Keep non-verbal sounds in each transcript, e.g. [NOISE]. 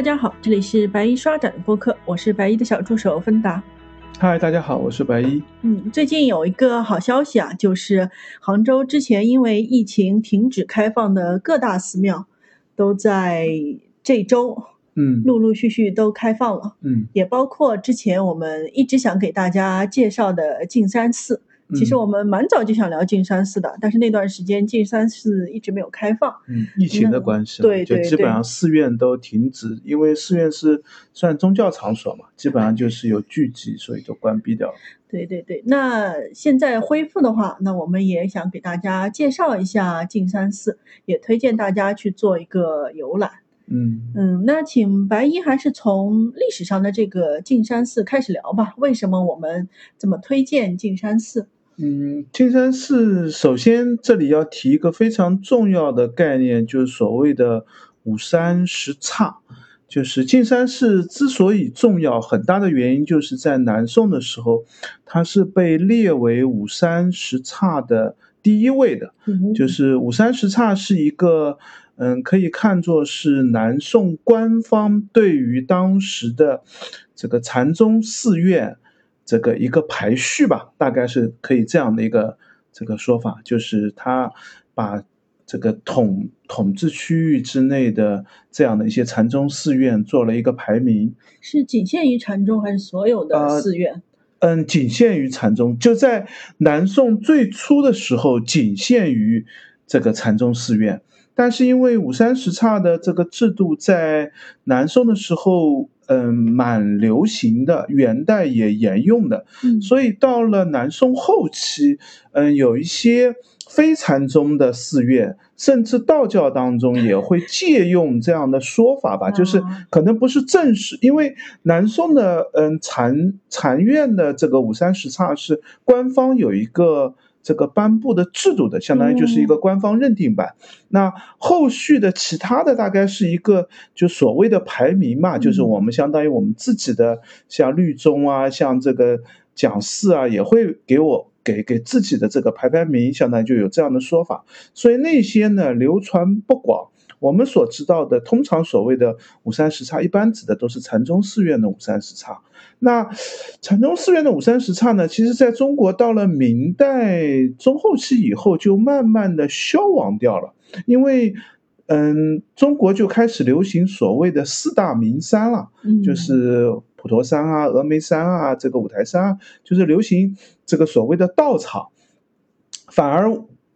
大家好，这里是白衣刷展的播客，我是白衣的小助手芬达。嗨，大家好，我是白衣。嗯，最近有一个好消息啊，就是杭州之前因为疫情停止开放的各大寺庙，都在这周，嗯，陆陆续续都开放了。嗯，也包括之前我们一直想给大家介绍的径山寺。其实我们蛮早就想聊径山寺的，但是那段时间径山寺一直没有开放。嗯，疫情的关系，对对就基本上寺院都停止，因为寺院是算宗教场所嘛，基本上就是有聚集，所以就关闭掉了。对对对，那现在恢复的话，那我们也想给大家介绍一下径山寺，也推荐大家去做一个游览。嗯嗯，那请白衣还是从历史上的这个径山寺开始聊吧。为什么我们这么推荐径山寺？嗯，径山寺首先这里要提一个非常重要的概念，就是所谓的五山十刹。就是径山寺之所以重要，很大的原因就是在南宋的时候，它是被列为五山十刹的第一位的。嗯就是五山十刹是一个，嗯，可以看作是南宋官方对于当时的这个禅宗寺院这个一个排序吧，大概是可以这样的一个这个说法，就是他把这个统统治区域之内的这样的一些禅宗寺院做了一个排名。是仅限于禅宗还是所有的呃寺院？嗯，仅限于禅宗，就在南宋最初的时候，仅限于这个禅宗寺院。但是因为五山十刹的这个制度在南宋的时候，嗯，蛮流行的，元代也沿用的，嗯所以到了南宋后期，嗯，有一些非禅宗的寺院，甚至道教当中也会借用这样的说法吧，就是啊可能不是正式，因为南宋的嗯禅禅院的这个五山十刹是官方有一个。这个颁布的制度的，相当于就是一个官方认定版。那后续的其他的大概是一个就所谓的排名嘛，就是我们相当于我们自己的像绿中啊，像这个讲四啊，也会给我给给自己的这个排排名，相当于就有这样的说法。所以那些呢流传不广。我们所知道的，通常所谓的五山十刹，一般指的都是禅宗寺院的五山十刹。那禅宗寺院的五山十刹呢，其实在中国到了明代中后期以后，就慢慢的消亡掉了，因为。嗯，中国就开始流行所谓的四大名山了，嗯，就是普陀山啊、峨眉山啊、这个五台山啊，就是流行这个所谓的道场，反而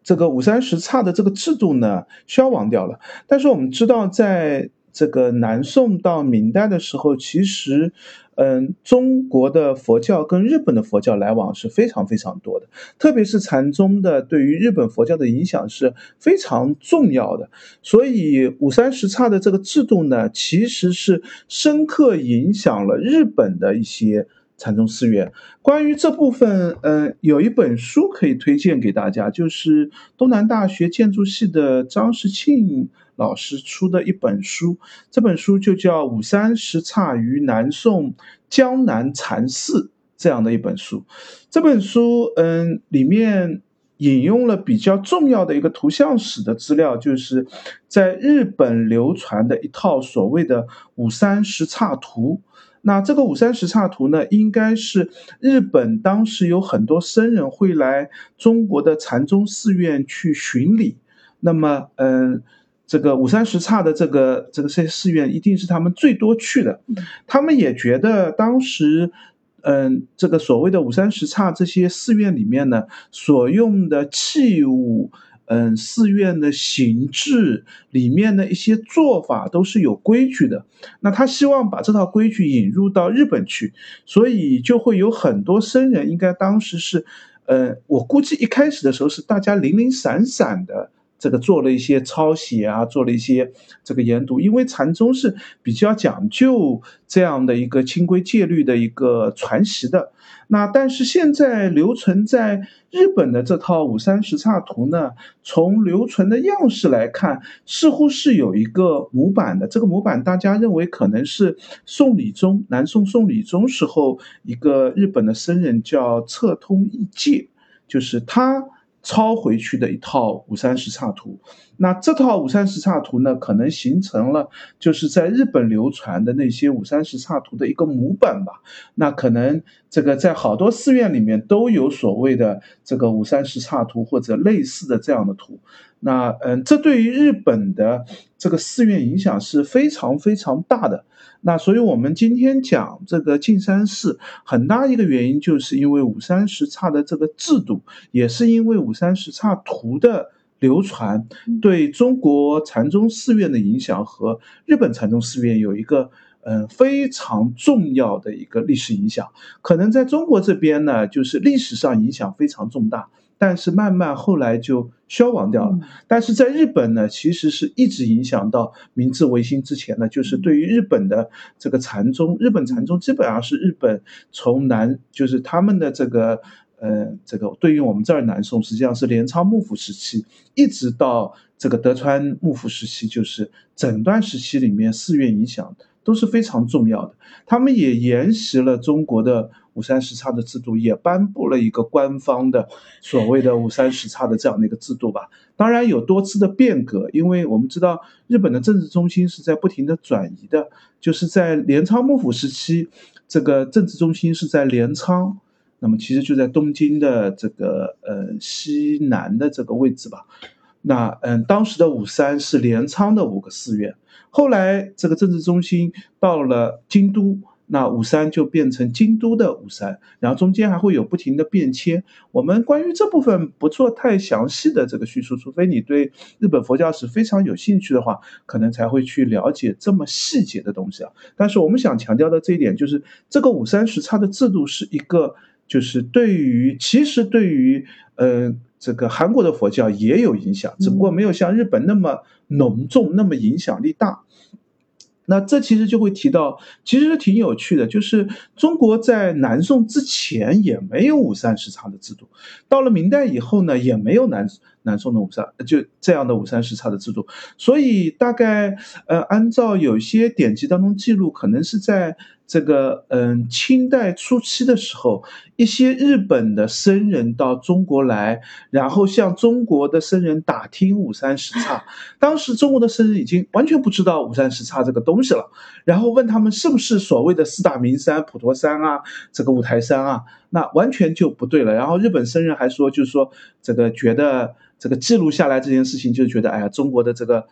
这个五三十刹的这个制度呢消亡掉了。但是我们知道，在这个南宋到明代的时候，其实，嗯，中国的佛教跟日本的佛教来往是非常非常多的，特别是禅宗的对于日本佛教的影响是非常重要的。所以五三十刹的这个制度呢，其实是深刻影响了日本的一些禅宗寺院。关于这部分，嗯、有一本书可以推荐给大家，就是东南大学建筑系的张世庆老师出的一本书，这本书就叫《五山十刹于南宋江南禅寺》这样的一本书。这本书，嗯，里面引用了比较重要的一个图像史的资料，就是在日本流传的一套所谓的五山十刹图。那这个五山十刹图呢，应该是日本当时有很多僧人会来中国的禅宗寺院去巡礼，那么，嗯。这个五山十刹的这个这个这些寺院一定是他们最多去的，他们也觉得当时，嗯，这个所谓的五山十刹这些寺院里面呢，所用的器物，嗯，寺院的形制里面的一些做法都是有规矩的。那他希望把这套规矩引入到日本去，所以就会有很多僧人，应该当时是，呃，我估计一开始的时候是大家零零散散的。这个做了一些抄写啊，做了一些这个研读，因为禅宗是比较讲究这样的一个清规戒律的一个传习的。那但是现在留存在日本的这套五山十刹图呢，从留存的样式来看，似乎是有一个模板的。这个模板大家认为可能是宋理宗，南宋宋理宗时候一个日本的僧人叫侧通义戒，就是他。抄回去的一套五三十差图。那这套五三十差图呢，可能形成了就是在日本流传的那些五三十差图的一个母本吧。那可能这个在好多寺院里面都有所谓的这个五三十差图或者类似的这样的图。那嗯，这对于日本的这个寺院影响是非常非常大的。那所以我们今天讲这个径山寺，很大一个原因就是因为五三十刹的这个制度，也是因为五三十刹图的。流传对中国禅宗寺院的影响和日本禅宗寺院有一个嗯非常重要的一个历史影响。可能在中国这边呢，就是历史上影响非常重大，但是慢慢后来就消亡掉了。但是在日本呢，其实是一直影响到明治维新之前呢，就是对于日本的这个禅宗，日本禅宗基本上是日本从南就是他们的这个。呃，这个对于我们这儿南宋，实际上是镰仓幕府时期，一直到这个德川幕府时期，就是整段时期里面寺院影响都是非常重要的。他们也沿袭了中国的五三十差的制度，也颁布了一个官方的所谓的五三十差的这样的一个制度吧。当然有多次的变革，因为我们知道日本的政治中心是在不停的转移的，就是在镰仓幕府时期，这个政治中心是在镰仓。那么其实就在东京的这个呃西南的这个位置吧。那嗯，当时的五山是镰仓的五个寺院，后来这个政治中心到了京都，那五三就变成京都的五三，然后中间还会有不停的变迁。我们关于这部分不做太详细的这个叙述，除非你对日本佛教史非常有兴趣的话，可能才会去了解这么细节的东西啊。但是我们想强调的这一点就是，这个五三十差的制度是一个。就是对于，其实对于，呃，这个韩国的佛教也有影响，只不过没有像日本那么浓重，那么影响力大。那这其实就会提到，其实挺有趣的，就是中国在南宋之前也没有五三十长的制度，到了明代以后呢，也没有南南宋的五三就这样的五三十差的制度。所以大概，呃，按照有些典籍当中记录，可能是在。这个嗯，清代初期的时候，一些日本的僧人到中国来，然后向中国的僧人打听五三十差。当时中国的僧人已经完全不知道五三十差这个东西了，然后问他们是不是所谓的四大名山普陀山啊，这个五台山啊，那完全就不对了。然后日本僧人还说，就是说这个觉得这个记录下来这件事情，就觉得哎呀，中国的这个。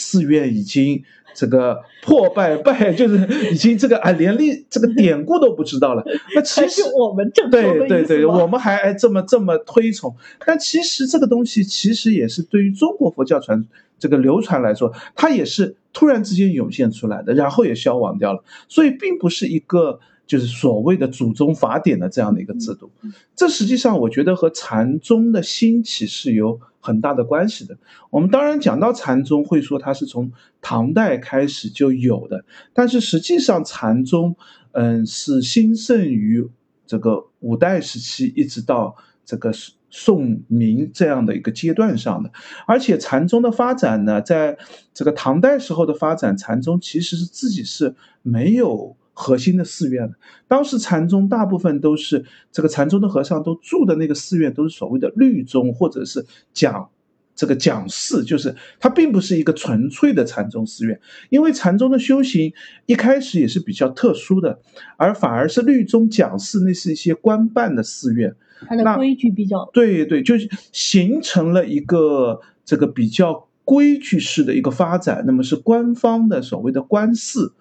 寺院已经这个破败败，就是已经这个啊，[LAUGHS] 连历这个典故都不知道了。那其实我们正对对对，我们还这么这么推崇。但其实这个东西其实也是对于中国佛教传这个流传来说，它也是突然之间涌现出来的，然后也消亡掉了。所以并不是一个。就是所谓的祖宗法典的这样的一个制度，这实际上我觉得和禅宗的兴起是有很大的关系的。我们当然讲到禅宗，会说它是从唐代开始就有的，但是实际上禅宗，嗯，是兴盛于这个五代时期，一直到这个宋明这样的一个阶段上的。而且禅宗的发展呢，在这个唐代时候的发展，禅宗其实是自己是没有。核心的寺院，当时禅宗大部分都是这个禅宗的和尚都住的那个寺院，都是所谓的律宗或者是讲这个讲寺，就是它并不是一个纯粹的禅宗寺院。因为禅宗的修行一开始也是比较特殊的，而反而是律宗讲寺，那是一些官办的寺院，它的规矩比较对对，就是形成了一个这个比较规矩式的一个发展。那么是官方的所谓的官寺。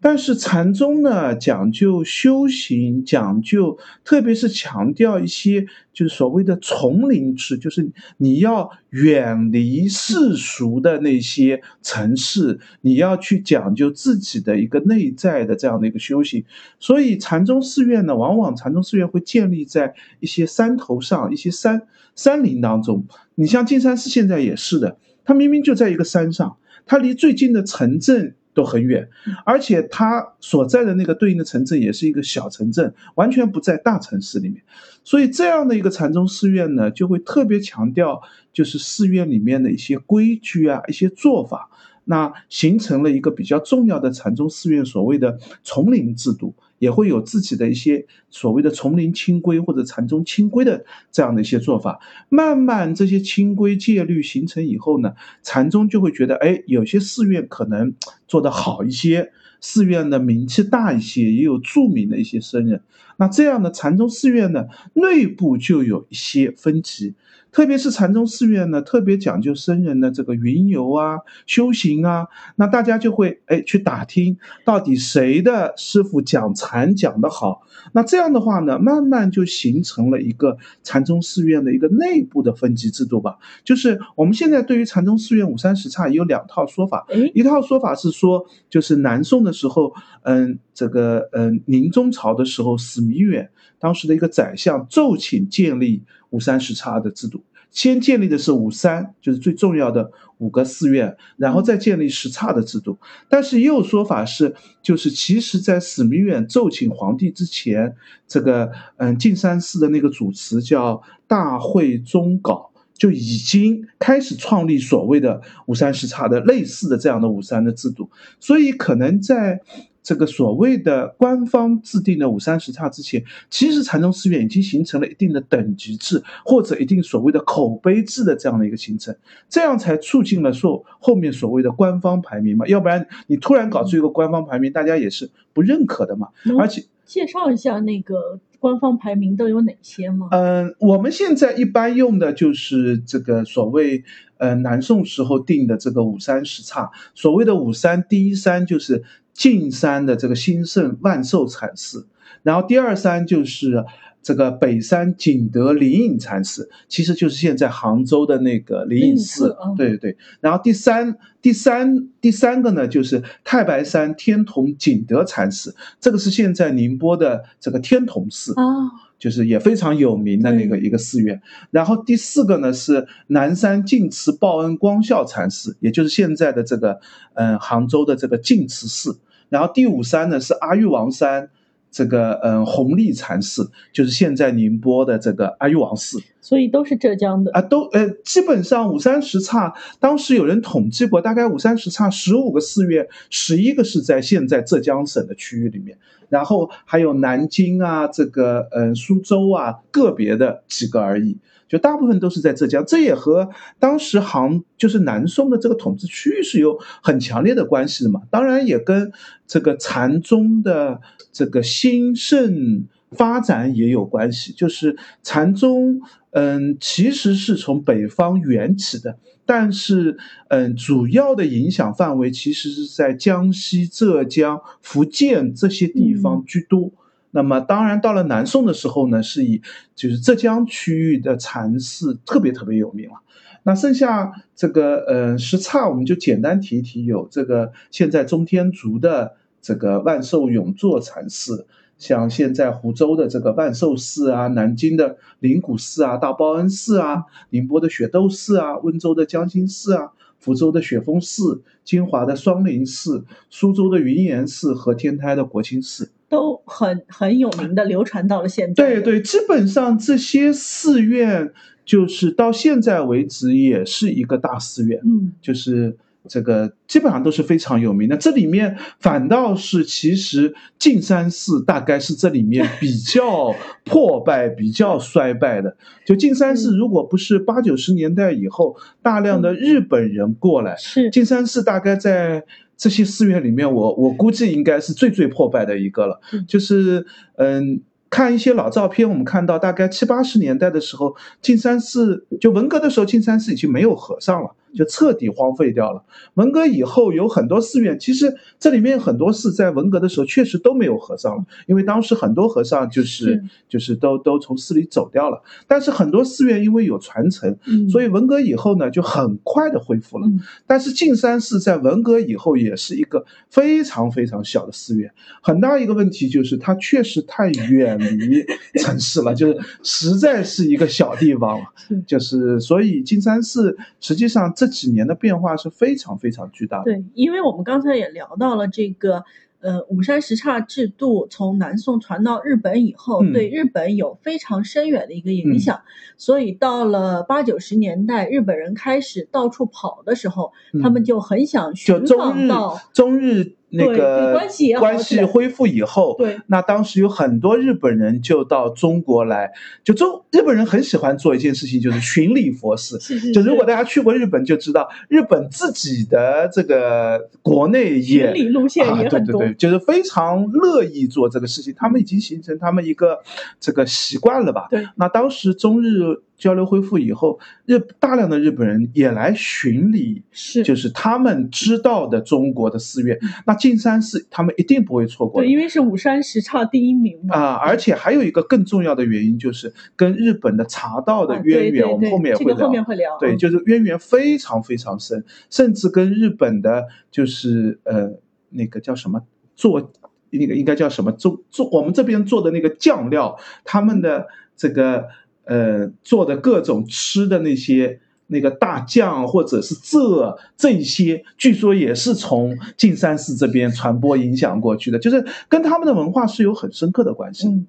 但是禅宗呢，讲究修行，讲究，特别是强调一些，就是所谓的丛林制，就是你要远离世俗的那些城市，你要去讲究自己的一个内在的这样的一个修行。所以禅宗寺院呢，往往禅宗寺院会建立在一些山头上，一些山山林当中。你像净山寺现在也是的，它明明就在一个山上，它离最近的城镇。都很远，而且他所在的那个对应的城镇也是一个小城镇，完全不在大城市里面。所以这样的一个禅宗寺院呢，就会特别强调就是寺院里面的一些规矩啊，一些做法，那形成了一个比较重要的禅宗寺院所谓的丛林制度，也会有自己的一些所谓的丛林清规或者禅宗清规的这样的一些做法。慢慢这些清规戒律形成以后呢，禅宗就会觉得，哎，有些寺院可能做得好一些，寺院的名气大一些，也有著名的一些僧人。那这样的禅宗寺院呢，内部就有一些分歧。特别是禅宗寺院呢，特别讲究僧人的这个云游啊、修行啊，那大家就会哎去打听，到底谁的师傅讲禅讲得好。那这样的话呢，慢慢就形成了一个禅宗寺院的一个内部的分级制度吧。就是我们现在对于禅宗寺院五三十刹有两套说法，一套说法是说，就是南宋的时候，嗯，这个嗯宁宗朝的时候，史弥远当时的一个宰相奏请建立。五三十差的制度，先建立的是五三，就是最重要的五个寺院，然后再建立十差的制度。但是也有说法是，就是其实在史弥远奏请皇帝之前，这个嗯净山寺的那个主持叫大会宗稿，就已经开始创立所谓的五三十差的类似的这样的五三的制度，所以可能在。这个所谓的官方制定的五三十差之前，其实禅宗寺院已经形成了一定的等级制，或者一定所谓的口碑制的这样的一个形成，这样才促进了说后面所谓的官方排名嘛。要不然你突然搞出一个官方排名，大家也是不认可的嘛。而且介绍一下那个官方排名都有哪些吗？嗯，我们现在一般用的就是这个所谓呃南宋时候定的这个五三十差，所谓的五三第一三就是。径山的这个兴盛万寿禅寺，然后第二山就是这个北山景德灵隐禅寺，其实就是现在杭州的那个灵隐寺。对对对。然后第三、第三、第三个呢，就是太白山天童景德禅寺，这个是现在宁波的这个天童寺啊。就是也非常有名的那个一个寺院，然后第四个呢是南山净慈报恩光孝禅寺，也就是现在的这个嗯杭州的这个净慈寺，然后第五山呢是阿育王山。这个嗯，弘历禅寺就是现在宁波的这个阿育王寺，所以都是浙江的啊，都呃，基本上五三十刹，当时有人统计过，大概五三十刹十五个寺院，十一个是在现在浙江省的区域里面，然后还有南京啊，这个嗯苏州啊，个别的几个而已。就大部分都是在浙江，这也和当时杭就是南宋的这个统治区域是有很强烈的关系的嘛。当然也跟这个禅宗的这个兴盛发展也有关系。就是禅宗，嗯，其实是从北方源起的，但是嗯，主要的影响范围其实是在江西、浙江、福建这些地方居多。那么当然，到了南宋的时候呢，是以就是浙江区域的禅寺特别特别有名了。那剩下这个呃十刹，我们就简单提一提，有这个现在中天竺的这个万寿永坐禅寺，像现在湖州的这个万寿寺啊，南京的灵谷寺啊，大报恩寺啊，宁波的雪窦寺啊，温州的江心寺啊，福州的雪峰寺，金华的双林寺，苏州的云岩寺和天台的国清寺。都很很有名的，流传到了现在。对对，基本上这些寺院就是到现在为止也是一个大寺院。嗯，就是这个基本上都是非常有名的。这里面反倒是其实径山寺大概是这里面比较破败、[LAUGHS] 比较衰败的。就径山寺，如果不是八九十年代以后大量的日本人过来，是径山寺大概在。这些寺院里面，我我估计应该是最最破败的一个了。就是嗯，看一些老照片，我们看到大概七八十年代的时候，径山寺就文革的时候，径山寺已经没有和尚了。就彻底荒废掉了。文革以后有很多寺院，其实这里面很多寺在文革的时候确实都没有和尚了，因为当时很多和尚就是就是都都从寺里走掉了。但是很多寺院因为有传承，所以文革以后呢就很快的恢复了。但是径山寺在文革以后也是一个非常非常小的寺院，很大一个问题就是它确实太远离城市了，就是实在是一个小地方了。就是所以径山寺实际上。这几年的变化是非常非常巨大的。对，因为我们刚才也聊到了这个，呃，五山十刹制度从南宋传到日本以后，对日本有非常深远的一个影响。所以到了八九十年代，日本人开始到处跑的时候，他们就很想寻访到中日那个关系关系恢复以后，对，那当时有很多日本人就到中国来，就中日本人很喜欢做一件事情，就是巡礼佛寺。是是。就如果大家去过日本，就知道日本自己的这个国内也巡礼路线也很多，对对对，就是非常乐意做这个事情，他们已经形成他们一个这个习惯了吧？对。那当时中日。交流恢复以后，日大量的日本人也来巡礼，是就是他们知道的中国的寺院。那径山寺他们一定不会错过，对，因为是五山十刹第一名嘛。啊，而且还有一个更重要的原因，就是跟日本的茶道的渊源，我们后面会聊。后面会聊。对，就是渊源非常非常深，甚至跟日本的，就是呃那个叫什么做那个应该叫什么做做我们这边做的那个酱料，他们的这个。呃，做的各种吃的那些那个大酱或者是这这些，据说也是从径山寺这边传播影响过去的，就是跟他们的文化是有很深刻的关系。嗯，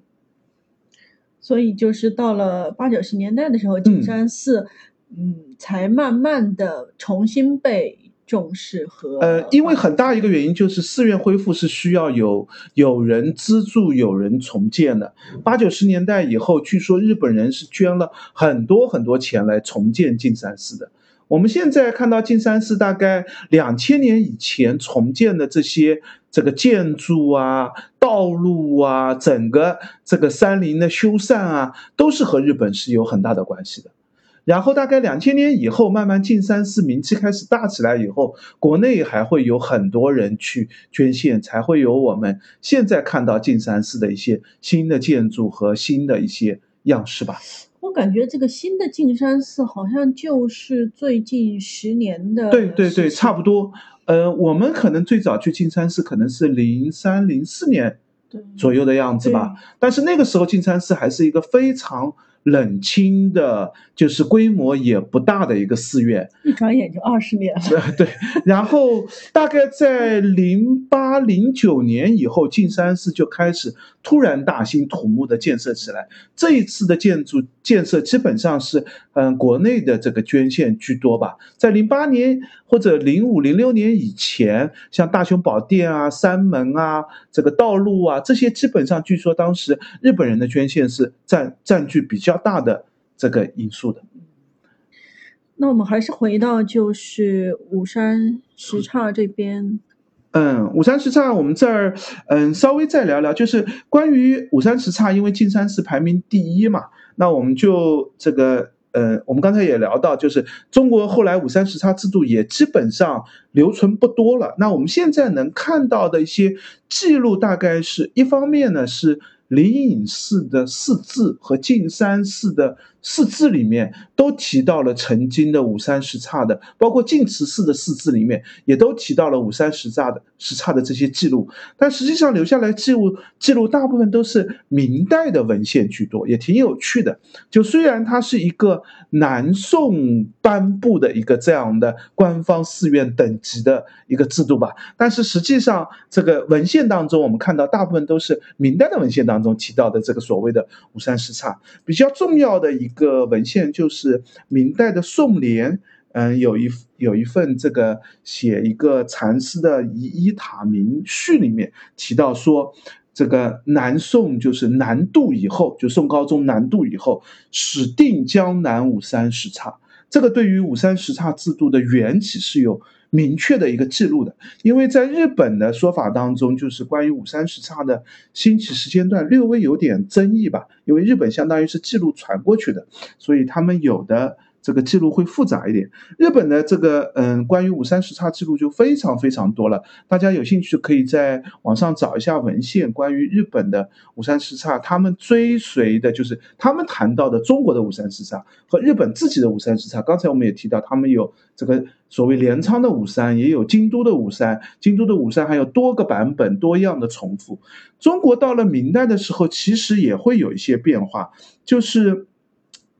所以就是到了八九十年代的时候，径山寺嗯才慢慢的重新被。重视和呃，因为很大一个原因就是寺院恢复是需要有有人资助、有人重建的。八九十年代以后，据说日本人是捐了很多很多钱来重建径山寺的。我们现在看到径山寺大概两千年以前重建的这些这个建筑啊、道路啊、整个这个山林的修缮啊，都是和日本是有很大的关系的。然后大概两千年以后，慢慢径山寺名气开始大起来以后，国内还会有很多人去捐献，才会有我们现在看到径山寺的一些新的建筑和新的一些样式吧。我感觉这个新的径山寺好像就是最近十年的。对对对，差不多。呃，我们可能最早去径山寺可能是零三零四年左右的样子吧，但是那个时候径山寺还是一个非常。冷清的，就是规模也不大的一个寺院，一转眼就二十年了。[LAUGHS] 对，然后大概在零八零九年以后，径山寺就开始突然大兴土木的建设起来。这一次的建筑建设基本上是，嗯，国内的这个捐献居多吧。在零八年或者零五零六年以前，像大雄宝殿啊、山门啊、这个道路啊这些，基本上据说当时日本人的捐献是占占据比较。大的这个因素的，那我们还是回到就是五山十刹这边。嗯，五山十刹，我们这儿嗯稍微再聊聊，就是关于五山十刹，因为径山寺排名第一嘛，那我们就这个呃，我们刚才也聊到，就是中国后来五三时差制度也基本上留存不多了。那我们现在能看到的一些记录，大概是一方面呢是。灵隐寺的四字和径山寺的四字里面都提到了曾经的五山十刹的，包括净慈寺的四字里面也都提到了五山十刹的十刹的这些记录，但实际上留下来记录记录大部分都是明代的文献居多，也挺有趣的。就虽然它是一个南宋颁布的一个这样的官方寺院等级的一个制度吧，但是实际上这个文献当中，我们看到大部分都是明代的文献当。中提到的这个所谓的五山十刹，比较重要的一个文献就是明代的宋濂，嗯，有一有一份这个写一个禅师的《遗一塔明序》里面提到说，这个南宋就是南渡以后，就宋高宗南渡以后，始定江南五山十刹，这个对于五山十刹制度的缘起是有。明确的一个记录的，因为在日本的说法当中，就是关于五三十刹的兴起时间段略微有点争议吧，因为日本相当于是记录传过去的，所以他们有的。这个记录会复杂一点。日本的这个嗯，关于五三十差记录就非常非常多了。大家有兴趣可以在网上找一下文献，关于日本的五三十差，他们追随的就是他们谈到的中国的五三十差和日本自己的五三十差。刚才我们也提到，他们有这个所谓镰仓的五三，也有京都的五三。京都的五三还有多个版本，多样的重复。中国到了明代的时候，其实也会有一些变化，就是。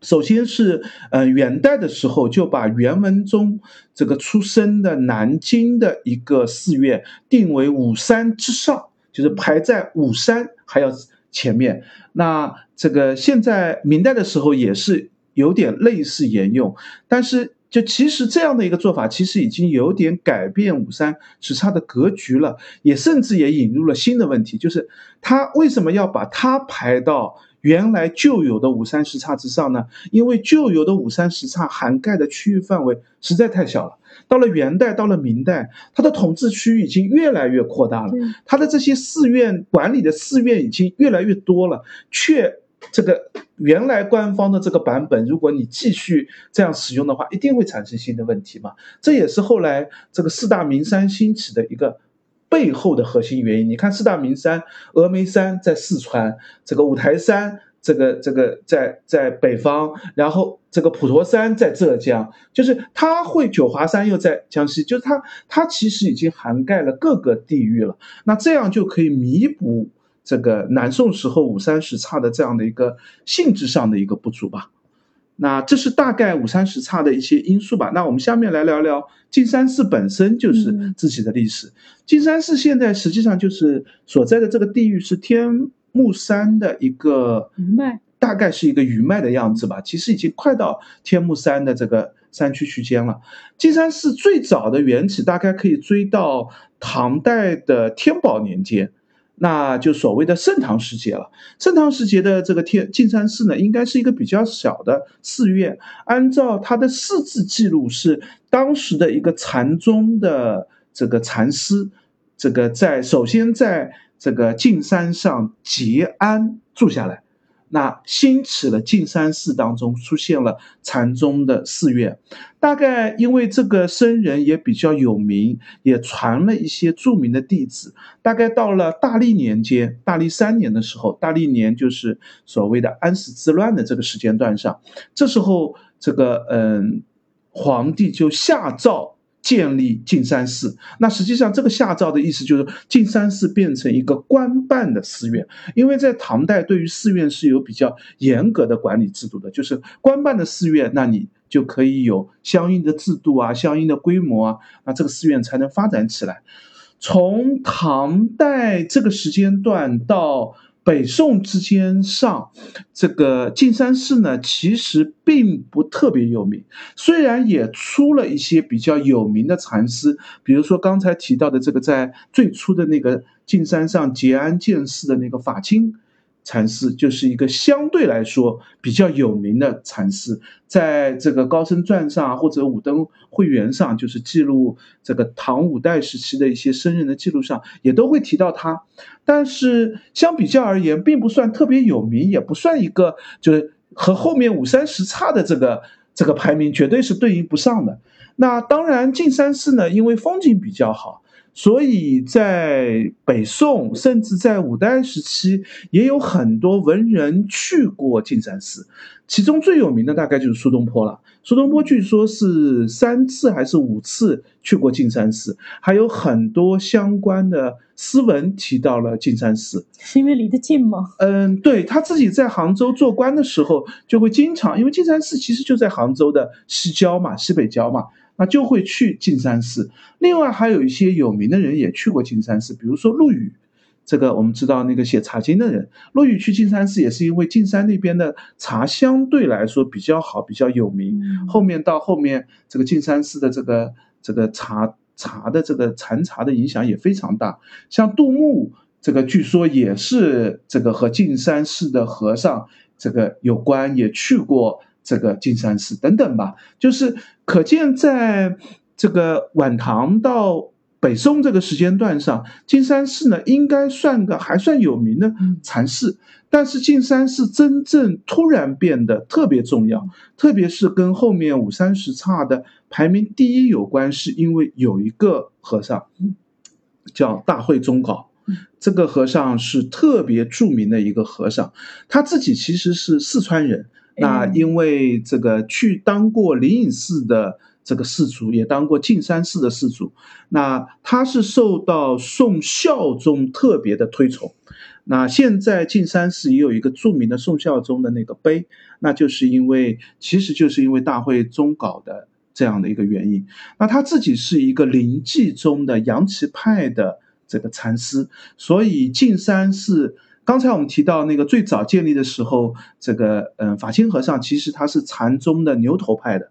首先是，呃，元代的时候就把元文宗这个出生的南京的一个寺院定为五山之上，就是排在五山还要前面。那这个现在明代的时候也是有点类似沿用，但是就其实这样的一个做法，其实已经有点改变五山十差的格局了，也甚至也引入了新的问题，就是他为什么要把它排到原来旧有的五三十差之上呢？因为旧有的五三十差涵盖的区域范围实在太小了。到了元代，到了明代，它的统治区域已经越来越扩大了，它的这些寺院管理的寺院已经越来越多了，却。这个原来官方的这个版本，如果你继续这样使用的话，一定会产生新的问题嘛？这也是后来这个四大名山兴起的一个背后的核心原因。你看，四大名山，峨眉山在四川，这个五台山，这个这个在在北方，然后这个普陀山在浙江，就是它会九华山又在江西，就是它它其实已经涵盖了各个地域了。那这样就可以弥补。这个南宋时候五三十差的这样的一个性质上的一个不足吧，那这是大概五三十差的一些因素吧。那我们下面来聊聊径山寺本身就是自己的历史。径山寺现在实际上就是所在的这个地域是天目山的一个余脉，大概是一个余脉的样子吧。其实已经快到天目山的这个山区区间了。径山寺最早的缘起大概可以追到唐代的天宝年间。那就所谓的盛唐时节了。盛唐时节的这个天径山寺呢，应该是一个比较小的寺院。按照它的寺字记录，是当时的一个禅宗的这个禅师，这个在首先在这个径山上结庵住下来。那兴起了径山寺当中出现了禅宗的寺院，大概因为这个僧人也比较有名，也传了一些著名的弟子。大概到了大历年间，大历三年的时候，大历年就是所谓的安史之乱的这个时间段上，这时候这个嗯，皇帝就下诏。建立径山寺，那实际上这个下诏的意思就是径山寺变成一个官办的寺院，因为在唐代对于寺院是有比较严格的管理制度的，就是官办的寺院，那你就可以有相应的制度啊，相应的规模啊，那这个寺院才能发展起来。从唐代这个时间段到。北宋之间上，这个径山寺呢，其实并不特别有名。虽然也出了一些比较有名的禅师，比如说刚才提到的这个，在最初的那个径山上结庵建寺的那个法清。禅师就是一个相对来说比较有名的禅师，在这个《高僧传》上或者《武灯会元》上，就是记录这个唐五代时期的一些僧人的记录上，也都会提到他。但是相比较而言，并不算特别有名，也不算一个就是和后面五三十差的这个这个排名绝对是对应不上的。那当然，径山寺呢，因为风景比较好。所以在北宋，甚至在五代时期，也有很多文人去过径山寺。其中最有名的大概就是苏东坡了。苏东坡据说是三次还是五次去过径山寺，还有很多相关的诗文提到了径山寺。是因为离得近吗？嗯，对他自己在杭州做官的时候，就会经常，因为径山寺其实就在杭州的西郊嘛，西北郊嘛。那就会去径山寺，另外还有一些有名的人也去过径山寺，比如说陆羽，这个我们知道那个写茶经的人，陆羽去径山寺也是因为径山那边的茶相对来说比较好，比较有名。后面到后面这个径山寺的这个这个茶茶的这个禅茶的影响也非常大，像杜牧这个据说也是这个和径山寺的和尚这个有关，也去过。这个径山寺等等吧，就是可见，在这个晚唐到北宋这个时间段上，径山寺呢应该算个还算有名的禅寺。但是径山寺真正突然变得特别重要，特别是跟后面五三十刹的排名第一有关，是因为有一个和尚叫大慧宗杲，这个和尚是特别著名的一个和尚，他自己其实是四川人。那因为这个去当过灵隐寺的这个寺主，也当过径山寺的寺主，那他是受到宋孝宗特别的推崇。那现在径山寺也有一个著名的宋孝宗的那个碑，那就是因为其实就是因为大会宗稿的这样的一个原因。那他自己是一个灵济宗的杨岐派的这个禅师，所以径山寺。刚才我们提到那个最早建立的时候，这个嗯法清和尚其实他是禅宗的牛头派的，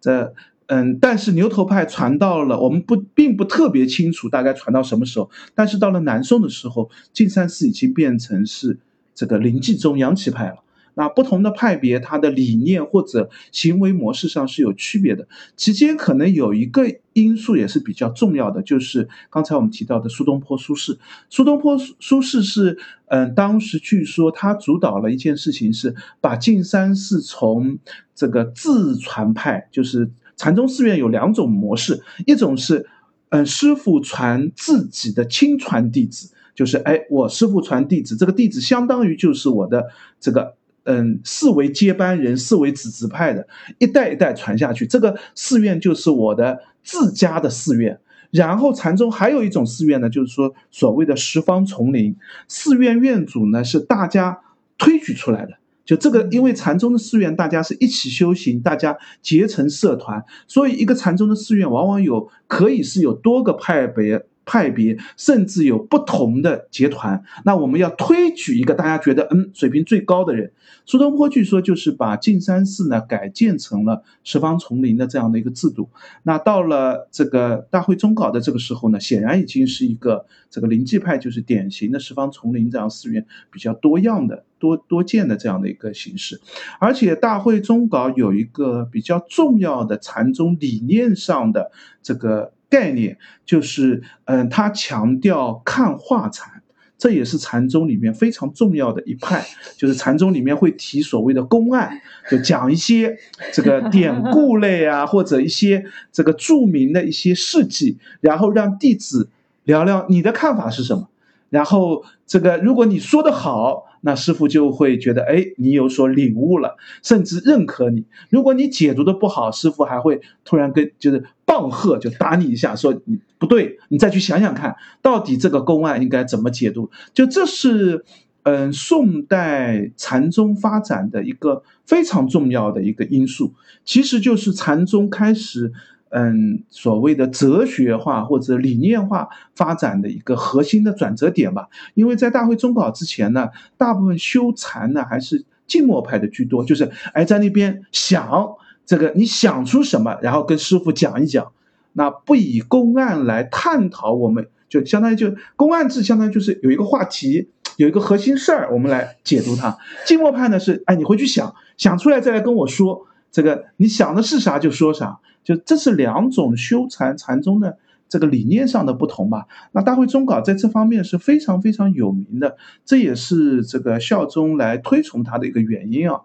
这嗯，但是牛头派传到了，我们不并不特别清楚大概传到什么时候。但是到了南宋的时候，径山寺已经变成是这个临济宗杨岐派了。那不同的派别，它的理念或者行为模式上是有区别的。其间可能有一个因素也是比较重要的，就是刚才我们提到的苏东坡苏轼。苏东坡苏轼是，嗯，当时据说他主导了一件事情，是把径山寺从这个自传派，就是禅宗寺院有两种模式，一种是，嗯，师傅传自己的亲传弟子，就是哎，我师傅传弟子，这个弟子相当于就是我的这个。嗯，四为接班人，四为子侄派的，一代一代传下去。这个寺院就是我的自家的寺院。然后禅宗还有一种寺院呢，就是说所谓的十方丛林，寺院院主呢是大家推举出来的。就这个，因为禅宗的寺院大家是一起修行，大家结成社团，所以一个禅宗的寺院往往有可以是有多个派别。派别甚至有不同的结团，那我们要推举一个大家觉得嗯水平最高的人。苏东坡据说就是把径山寺呢改建成了十方丛林的这样的一个制度。那到了这个大会终稿的这个时候呢，显然已经是一个这个临济派就是典型的十方丛林这样寺院比较多样的多多见的这样的一个形式。而且大会终稿有一个比较重要的禅宗理念上的这个。概念就是，嗯，他强调看化禅，这也是禅宗里面非常重要的一派。就是禅宗里面会提所谓的公案，就讲一些这个典故类啊，或者一些这个著名的一些事迹，然后让弟子聊聊你的看法是什么。然后这个如果你说的好。那师傅就会觉得，哎，你有所领悟了，甚至认可你。如果你解读的不好，师傅还会突然跟就是棒喝，就打你一下，说你不对，你再去想想看，到底这个公案应该怎么解读。就这是，嗯，宋代禅宗发展的一个非常重要的一个因素，其实就是禅宗开始。嗯，所谓的哲学化或者理念化发展的一个核心的转折点吧。因为在大会宗稿之前呢，大部分修禅呢还是静默派的居多，就是哎在那边想这个，你想出什么，然后跟师傅讲一讲，那不以公案来探讨，我们就相当于就公案制，相当于就是有一个话题，有一个核心事儿，我们来解读它。静默派呢是哎你回去想想出来再来跟我说，这个你想的是啥就说啥。就这是两种修禅禅宗的这个理念上的不同吧。那大会宗稿在这方面是非常非常有名的，这也是这个孝宗来推崇他的一个原因啊。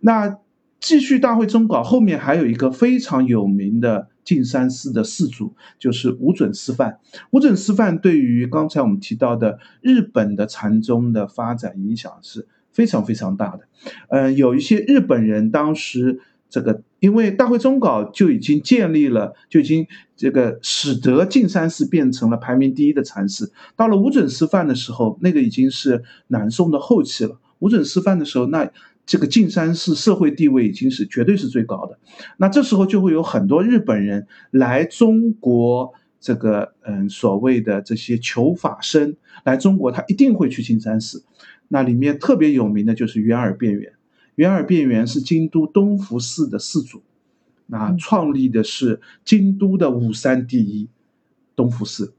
那继续大会宗稿后面还有一个非常有名的径山寺的寺主，就是无准师范。无准师范对于刚才我们提到的日本的禅宗的发展影响是非常非常大的。嗯，有一些日本人当时。这个，因为大会宗稿就已经建立了，就已经这个使得径山寺变成了排名第一的禅寺。到了无准师范的时候，那个已经是南宋的后期了。无准师范的时候，那这个径山寺社会地位已经是绝对是最高的。那这时候就会有很多日本人来中国，这个嗯所谓的这些求法生来中国，他一定会去径山寺。那里面特别有名的就是圆耳辩圆。圆耳辩圆是京都东福寺的寺主，那创立的是京都的五山第一东福寺。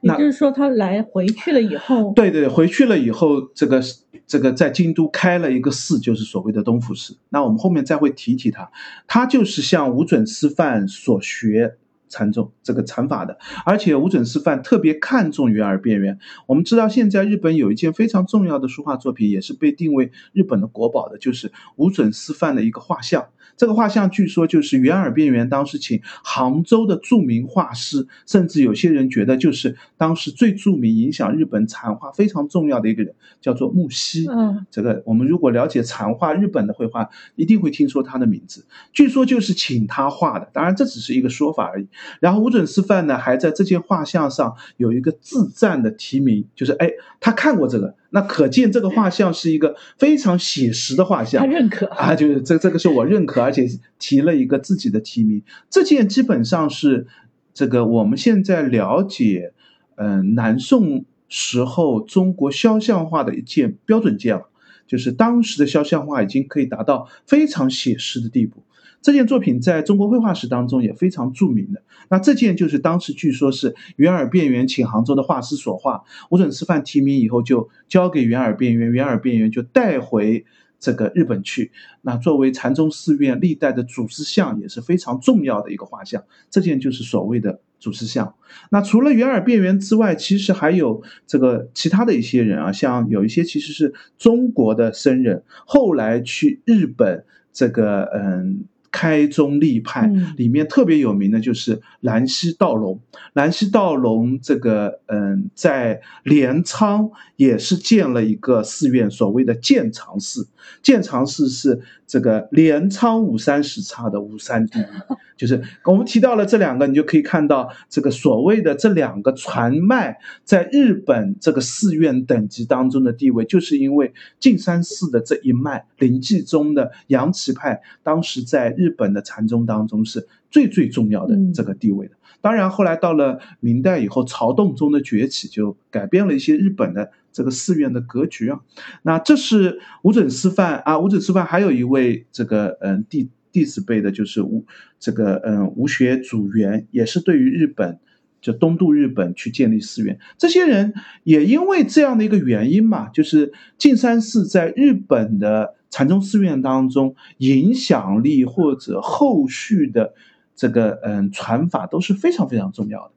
也就是说，他来回去了以后，对对，回去了以后，这个这个在京都开了一个寺，就是所谓的东福寺。那我们后面再会提提他，他就是向无准师范所学。禅宗这个禅法的，而且无准师范特别看重圆耳边圆。我们知道，现在日本有一件非常重要的书画作品，也是被定为日本的国宝的，就是无准师范的一个画像。这个画像据说就是圆耳边圆当时请杭州的著名画师，甚至有些人觉得就是当时最著名、影响日本禅画非常重要的一个人，叫做木西。嗯，这个我们如果了解禅画、日本的绘画，一定会听说他的名字。据说就是请他画的，当然这只是一个说法而已。然后吴准师范呢，还在这件画像上有一个自赞的题名，就是哎，他看过这个。那可见这个画像是一个非常写实的画像，他认可啊，就是这这个是我认可，而且提了一个自己的提名。这件基本上是这个我们现在了解，嗯，南宋时候中国肖像画的一件标准件了，就是当时的肖像画已经可以达到非常写实的地步。这件作品在中国绘画史当中也非常著名的。那这件就是当时据说是元尔卞园请杭州的画师所画，吴准师范提名以后就交给元尔卞园，元尔卞园就带回。这个日本去，那作为禅宗寺院历代的祖师像也是非常重要的一个画像，这件就是所谓的祖师像。那除了元尔卞园之外，其实还有这个其他的一些人啊，像有一些其实是中国的僧人，后来去日本这个嗯。开宗立派里面特别有名的就是兰溪道隆。兰溪道隆这个，嗯，在镰仓也是建了一个寺院，所谓的建长寺。建长寺是这个镰仓五山十刹的五山第一。[LAUGHS] 就是我们提到了这两个，你就可以看到这个所谓的这两个传脉在日本这个寺院等级当中的地位，就是因为径山寺的这一脉临济宗的杨岐派，当时在日本的禅宗当中是最最重要的这个地位的。当然，后来到了明代以后，曹洞宗的崛起就改变了一些日本的这个寺院的格局啊。那这是五准师范啊，五准师范还有一位这个嗯弟。弟子辈的就是吴这个嗯吴学祖元，也是对于日本就东渡日本去建立寺院。这些人也因为这样的一个原因嘛，就是径山寺在日本的禅宗寺院当中影响力或者后续的这个嗯传法都是非常非常重要的。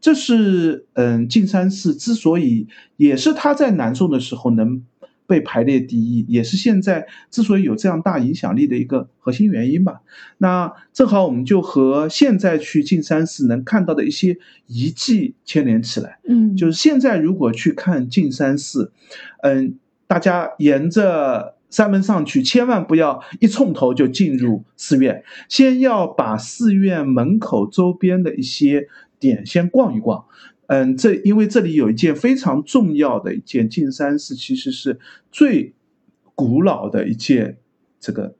这是嗯径山寺之所以也是他在南宋的时候能。被排列第一，也是现在之所以有这样大影响力的一个核心原因吧。那正好我们就和现在去径山寺能看到的一些遗迹牵连起来。嗯，就是现在如果去看径山寺，嗯，大家沿着山门上去，千万不要一冲头就进入寺院，先要把寺院门口周边的一些点先逛一逛。嗯，这因为这里有一件非常重要的一件径山寺，其实是最古老的一件这个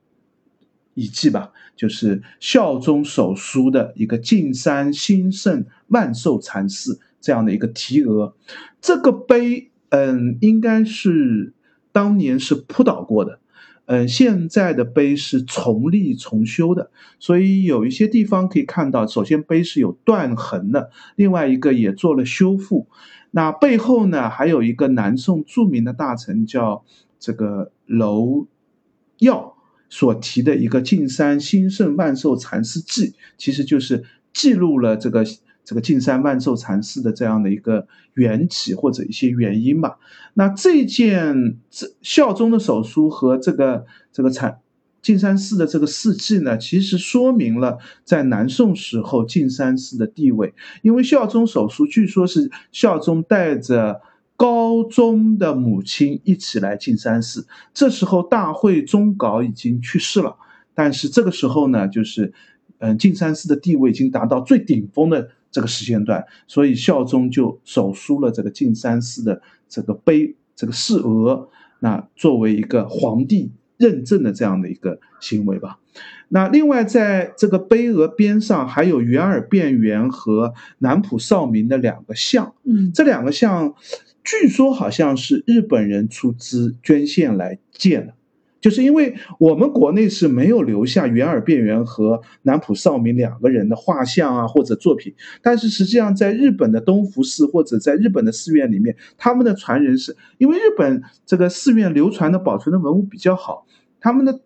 遗迹吧，就是孝宗手书的一个“径山兴圣万寿禅寺”这样的一个题额。这个碑，嗯，应该是当年是扑倒过的。嗯，现在的碑是重立重修的，所以有一些地方可以看到，首先碑是有断痕的，另外一个也做了修复。那背后呢，还有一个南宋著名的大臣叫这个娄耀所提的一个《径山兴圣万寿禅师记》，其实就是记录了这个。这个径山万寿禅寺的这样的一个缘起或者一些原因吧。那这件这孝宗的手书和这个这个禅径山寺的这个事迹呢，其实说明了在南宋时候径山寺的地位。因为孝宗手书据说是孝宗带着高宗的母亲一起来径山寺，这时候大会宗杲已经去世了，但是这个时候呢，就是嗯径山寺的地位已经达到最顶峰的。这个时间段，所以孝宗就手书了这个径山寺的这个碑，这个誓额，那作为一个皇帝认证的这样的一个行为吧。那另外在这个碑额边上还有元耳卞园和南浦少明的两个像，嗯，这两个像，据说好像是日本人出资捐献来建的。就是因为我们国内是没有留下圆耳辩圆和南浦少明两个人的画像啊或者作品，但是实际上在日本的东福寺或者在日本的寺院里面，他们的传人是因为日本这个寺院流传的保存的文物比较好，他们的。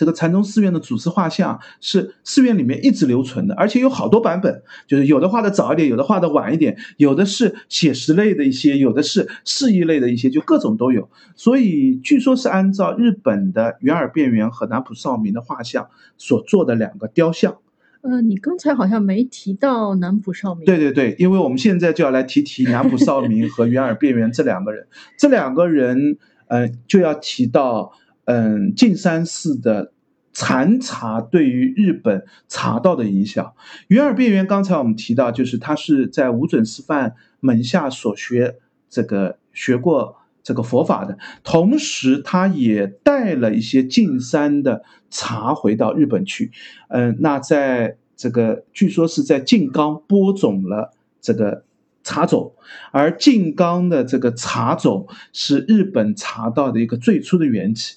这个禅宗寺院的祖师画像是寺院里面一直留存的，而且有好多版本，就是有的画的早一点，有的画的晚一点，有的是写实类的一些，有的是示意类的一些，就各种都有。所以据说是按照日本的元尔卞园和南浦少明的画像所做的两个雕像。呃，你刚才好像没提到南浦少明。对对对，因为我们现在就要来提提南浦少明和元尔卞园这两个人，这两个人，呃，就要提到。嗯，径山寺的禅茶对于日本茶道的影响。元尔卞园刚才我们提到，就是他是在无准师范门下所学这个学过这个佛法的，同时他也带了一些径山的茶回到日本去。嗯，那在这个据说是在静冈播种了这个。茶种，而静冈的这个茶种是日本茶道的一个最初的缘起。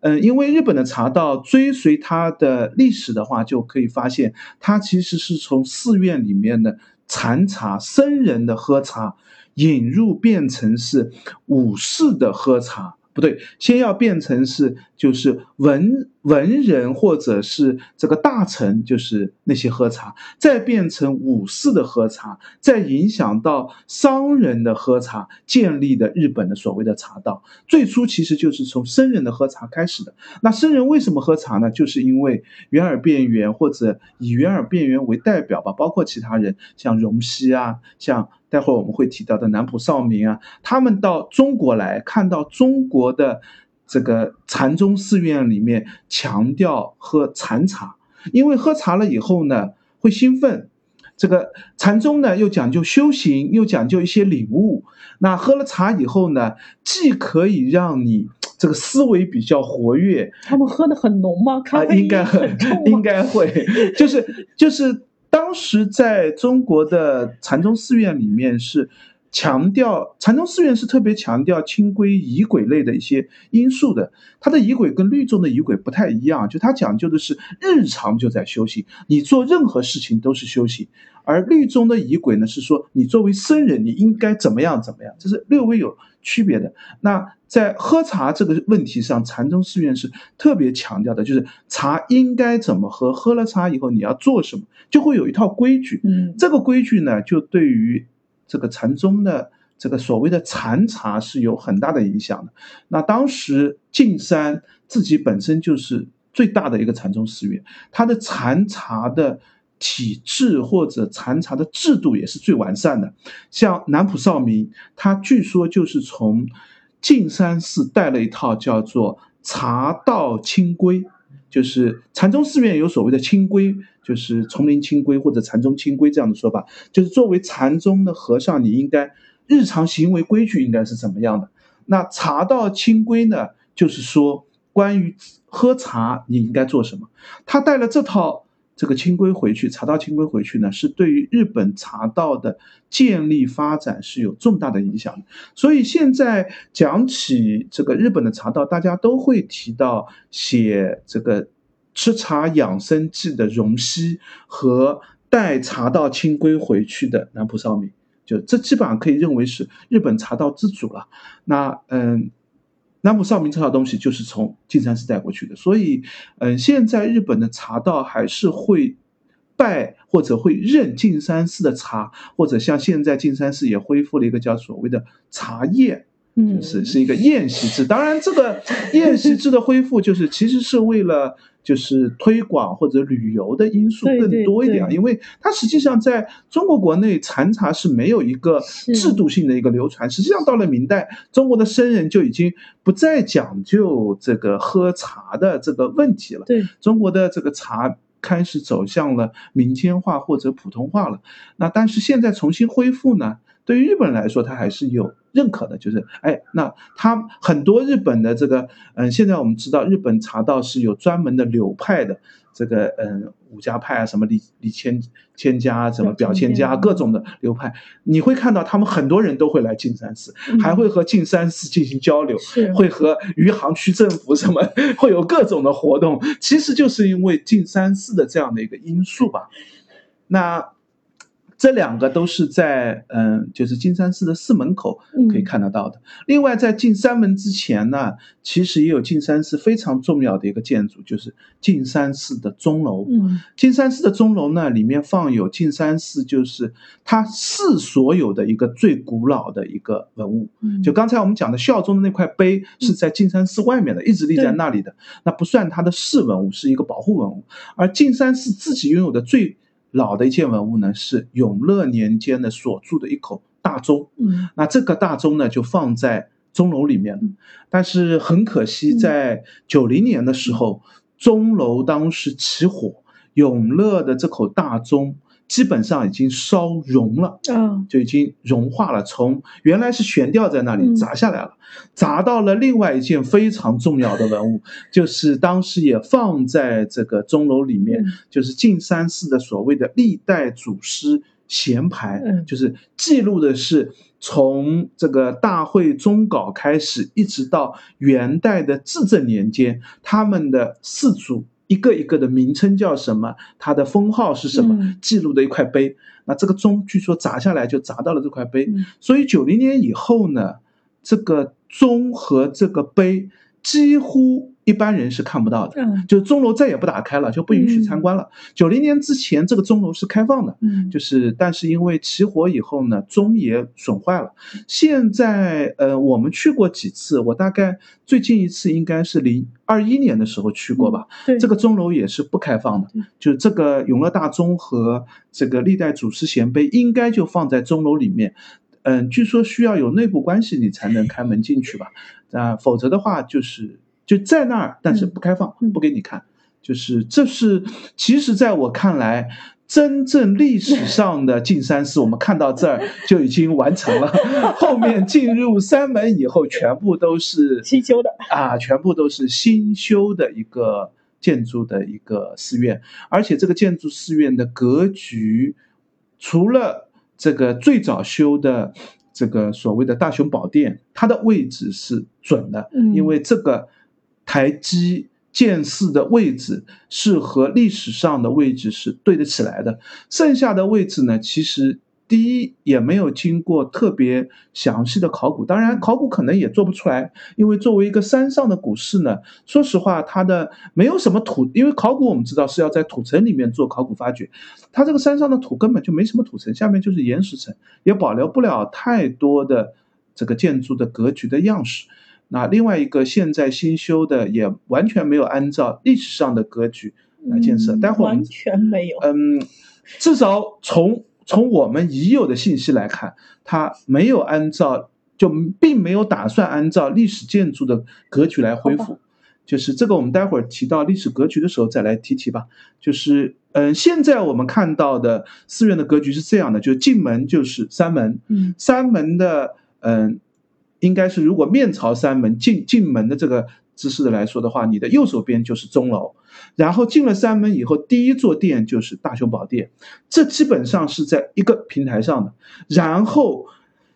嗯，因为日本的茶道追随它的历史的话，就可以发现它其实是从寺院里面的禅茶、僧人的喝茶引入，变成是武士的喝茶。不对，先要变成是就是文文人或者是这个大臣，就是那些喝茶，再变成武士的喝茶，再影响到商人的喝茶，建立的日本的所谓的茶道。最初其实就是从僧人的喝茶开始的。那僧人为什么喝茶呢？就是因为圆耳辨圆或者以圆耳辨圆为代表吧，包括其他人像荣西啊，像。待会儿我们会提到的南浦少明啊，他们到中国来看到中国的这个禅宗寺院里面强调喝禅茶，因为喝茶了以后呢会兴奋，这个禅宗呢又讲究修行，又讲究一些领悟。那喝了茶以后呢，既可以让你这个思维比较活跃。他们喝的很浓吗？啊，应该很，应该会，就是就是。当时在中国的禅宗寺院里面是强调，禅宗寺院是特别强调清规仪轨类的一些因素的。它的仪轨跟律宗的仪轨不太一样，就它讲究的是日常就在修行，你做任何事情都是修行。而律宗的仪轨呢，是说你作为僧人，你应该怎么样怎么样，这是略微有区别的。那在喝茶这个问题上，禅宗寺院是特别强调的，就是茶应该怎么喝，喝了茶以后你要做什么，就会有一套规矩。嗯，这个规矩呢，就对于这个禅宗的这个所谓的禅茶是有很大的影响的。那当时径山自己本身就是最大的一个禅宗寺院，它的禅茶的。体制或者禅茶的制度也是最完善的，像南浦少明，他据说就是从径山寺带了一套叫做茶道清规，就是禅宗寺院有所谓的清规，就是丛林清规或者禅宗清规这样的说法，就是作为禅宗的和尚，你应该日常行为规矩应该是怎么样的？那茶道清规呢，就是说关于喝茶你应该做什么？他带了这套。这个清规回去，茶道清规回去呢，是对于日本茶道的建立发展是有重大的影响的。所以现在讲起这个日本的茶道，大家都会提到写这个吃茶养生记的荣西和带茶道清规回去的南浦少明，就这基本上可以认为是日本茶道之祖了。那嗯。南浦少明这套东西就是从径山寺带过去的，所以，嗯，现在日本的茶道还是会拜或者会认径山寺的茶，或者像现在径山寺也恢复了一个叫所谓的茶叶宴。就是是一个宴席制，当然这个 [LAUGHS] 宴席制的恢复，就是其实是为了就是推广或者旅游的因素更多一点，因为它实际上在中国国内禅茶是没有一个制度性的一个流传，实际上到了明代，中国的僧人就已经不再讲究这个喝茶的这个问题了，对，中国的这个茶开始走向了民间化或者普通话了，那但是现在重新恢复呢？对于日本人来说，他还是有认可的，就是哎，那他很多日本的这个，嗯，现在我们知道日本茶道是有专门的流派的，这个嗯，武家派啊，什么李李千千家，什么表千家，各种的流派，你会看到他们很多人都会来径山寺，还会和径山寺进行交流，会和余杭区政府什么会有各种的活动，其实就是因为径山寺的这样的一个因素吧，那。这两个都是在嗯，就是金山寺的寺门口可以看得到的。另外，在进山门之前呢，其实也有进山寺非常重要的一个建筑，就是进山寺的钟楼。嗯，进山寺的钟楼呢，里面放有进山寺就是它寺所有的一个最古老的一个文物。嗯，就刚才我们讲的孝宗的那块碑是在进山寺外面的，一直立在那里的，那不算它的寺文物，是一个保护文物。而进山寺自己拥有的最老的一件文物呢，是永乐年间的所铸的一口大钟。嗯，那这个大钟呢，就放在钟楼里面。但是很可惜，在九零年的时候，钟楼当时起火，永乐的这口大钟。基本上已经烧融了，嗯，就已经融化了。从原来是悬吊在那里砸下来了，砸到了另外一件非常重要的文物，[LAUGHS] 就是当时也放在这个钟楼里面，就是径山寺的所谓的历代祖师闲牌，嗯。就是记录的是从这个大会宗稿开始，一直到元代的至正年间，他们的四祖一个一个的名称叫什么，它的封号是什么，嗯。记录的一块碑。那这个钟据说砸下来就砸到了这块碑，嗯。所以九零年以后呢，这个钟和这个碑几乎一般人是看不到的。嗯就钟楼再也不打开了，就不允许参观了。九零、年之前，这个钟楼是开放的，嗯，就是但是因为起火以后呢，钟也损坏了。现在呃，我们去过几次，我大概最近一次应该是零二一年的时候去过吧。对这个钟楼也是不开放的，就这个永乐大钟和这个历代祖师贤碑应该就放在钟楼里面。嗯，据说需要有内部关系你才能开门进去吧，啊，否则的话就是就在那儿，但是不开放，嗯不给你看。就是这是，其实在我看来，真正历史 [LAUGHS] 上的进山寺，我们看到这儿就已经完成了。[LAUGHS] 后面进入山门以后，全部都是新修的，啊，全部都是新修的一个建筑的一个寺院，而且这个建筑寺院的格局，除了这个最早修的这个所谓的大雄宝殿，它的位置是准的，嗯因为这个台基建寺的位置是和历史上的位置是对得起来的，剩下的位置呢，其实。第一，也没有经过特别详细的考古，当然考古可能也做不出来，因为作为一个山上的古寺呢，说实话，它的没有什么土，因为考古我们知道是要在土层里面做考古发掘，它这个山上的土根本就没什么土层，下面就是岩石层，也保留不了太多的这个建筑的格局的样式。那另外一个现在新修的也完全没有按照历史上的格局来建设，嗯待会儿完全没有，嗯，至少从从我们已有的信息来看，它没有按照，就并没有打算按照历史建筑的格局来恢复。就是这个，我们待会儿提到历史格局的时候再来提提吧。就是，嗯，现在我们看到的寺院的格局是这样的，就进门就是三门，嗯三门的，嗯，应该是如果面朝山门进进门的这个姿势的来说的话，你的右手边就是钟楼，然后进了山门以后，第一座殿就是大雄宝殿，这基本上是在一个平台上的。然后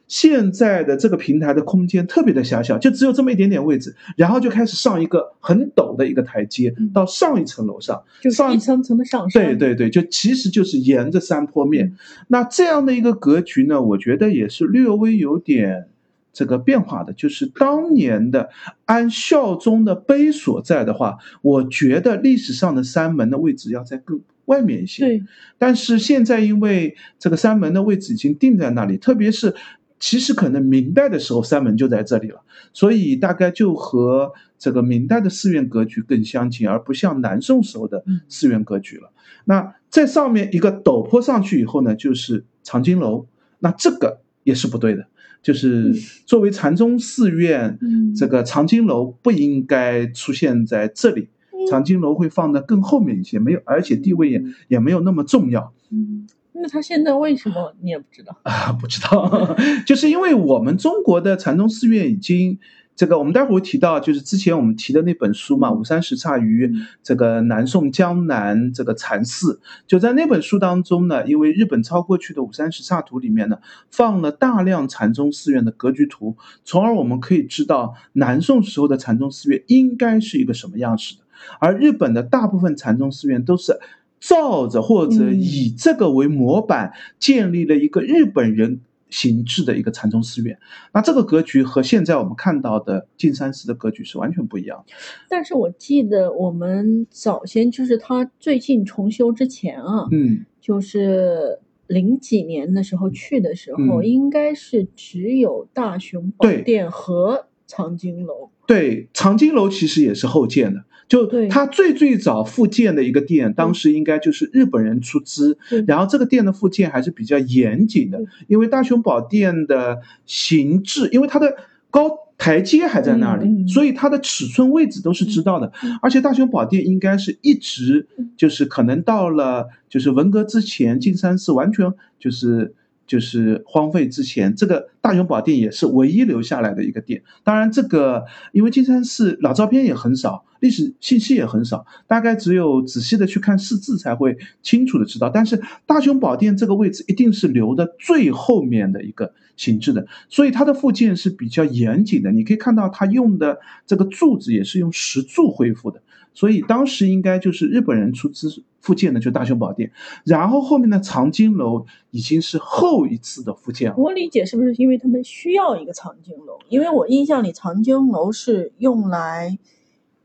现在的这个平台的空间特别的狭小，就只有这么一点点位置，然后就开始上一个很陡的一个台阶嗯到上一层楼上，就上一层层的上升，对对对，就其实就是沿着山坡面。那这样的一个格局呢，我觉得也是略微有点这个变化的。就是当年的按孝宗的碑所在的话，我觉得历史上的三门的位置要在更外面一些。对，但是现在因为这个三门的位置已经定在那里，特别是其实可能明代的时候三门就在这里了，所以大概就和这个明代的寺院格局更相近，而不像南宋时候的寺院格局了。那在上面一个陡坡上去以后呢，就是藏经楼，那这个也是不对的。就是作为禅宗寺院，嗯。这个藏经楼不应该出现在这里，藏经楼会放得更后面一些，没有，而且地位也也没有那么重要。嗯，那他现在为什么你也不知道？啊，不知道，[LAUGHS] 就是因为我们中国的禅宗寺院已经这个，我们待会儿会提到，就是之前我们提的那本书嘛，《五山十刹于这个南宋江南这个禅寺》，就在那本书当中呢，因为日本抄过去的五山十刹图里面呢，放了大量禅宗寺院的格局图，从而我们可以知道南宋时候的禅宗寺院应该是一个什么样式的，而日本的大部分禅宗寺院都是。照着或者嗯。以这个为模板建立了一个日本人形制的一个禅宗寺院，那这个格局和现在我们看到的径山寺的格局是完全不一样的。但是我记得我们早先就是他最近重修之前啊，嗯，就是零几年的时候去的时候，嗯应该是只有大雄宝殿和藏经楼。对，藏经楼其实也是后建的，就对。它最最早复建的一个店，当时应该就是日本人出资，然后这个店的复建还是比较严谨的，因为大雄宝殿的形制，因为它的高台阶还在那里，所以它的尺寸位置都是知道的，嗯而且大雄宝殿应该是一直嗯就是可能到了就是文革之前，金山寺完全就是。就是荒废之前，这个大雄宝殿也是唯一留下来的一个殿。当然，这个因为金山寺老照片也很少，历史信息也很少，大概只有仔细的去看四字才会清楚的知道。但是大雄宝殿这个位置一定是留的最后面的一个形制的，所以它的复建是比较严谨的。你可以看到它用的这个柱子也是用石柱恢复的。所以当时应该就是日本人出资复建的，就大雄宝殿，然后后面的藏经楼已经是后一次的复建了。我理解是不是因为他们需要一个藏经楼？因为我印象里藏经楼是用来，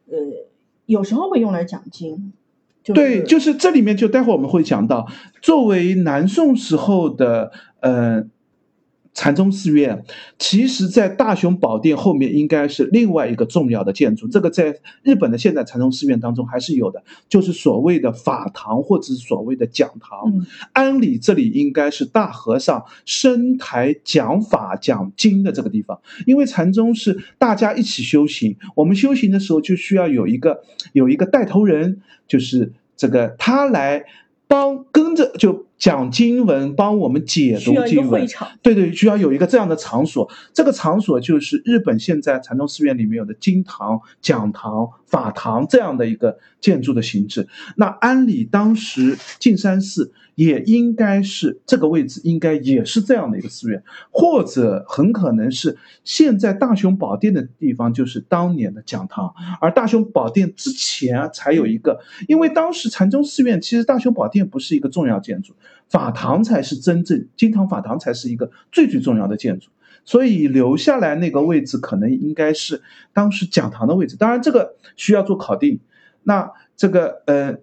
呃，有时候会用来讲经。对，就是这里面就待会儿我们会讲到，作为南宋时候的，呃。禅宗寺院，其实，在大雄宝殿后面应该是另外一个重要的建筑。这个在日本的现代禅宗寺院当中还是有的，就是所谓的法堂或者是所谓的讲堂。安理这里应该是大和尚升台讲法讲经的这个地方，因为禅宗是大家一起修行，我们修行的时候就需要有一个有一个带头人，就是这个他来帮跟着就。讲经文，帮我们解读经文，对对，需要有一个这样的场所。这个场所就是日本现在禅宗寺院里面有的经堂、讲堂、法堂这样的一个建筑的形制。那安理当时径山寺。也应该是这个位置，应该也是这样的一个寺院，或者很可能是现在大雄宝殿的地方，就是当年的讲堂。而大雄宝殿之前才有一个，因为当时禅宗寺院其实大雄宝殿不是一个重要建筑，法堂才是真正金堂法堂才是一个最最重要的建筑，所以留下来那个位置可能应该是当时讲堂的位置。当然这个需要做考定。那这个呃。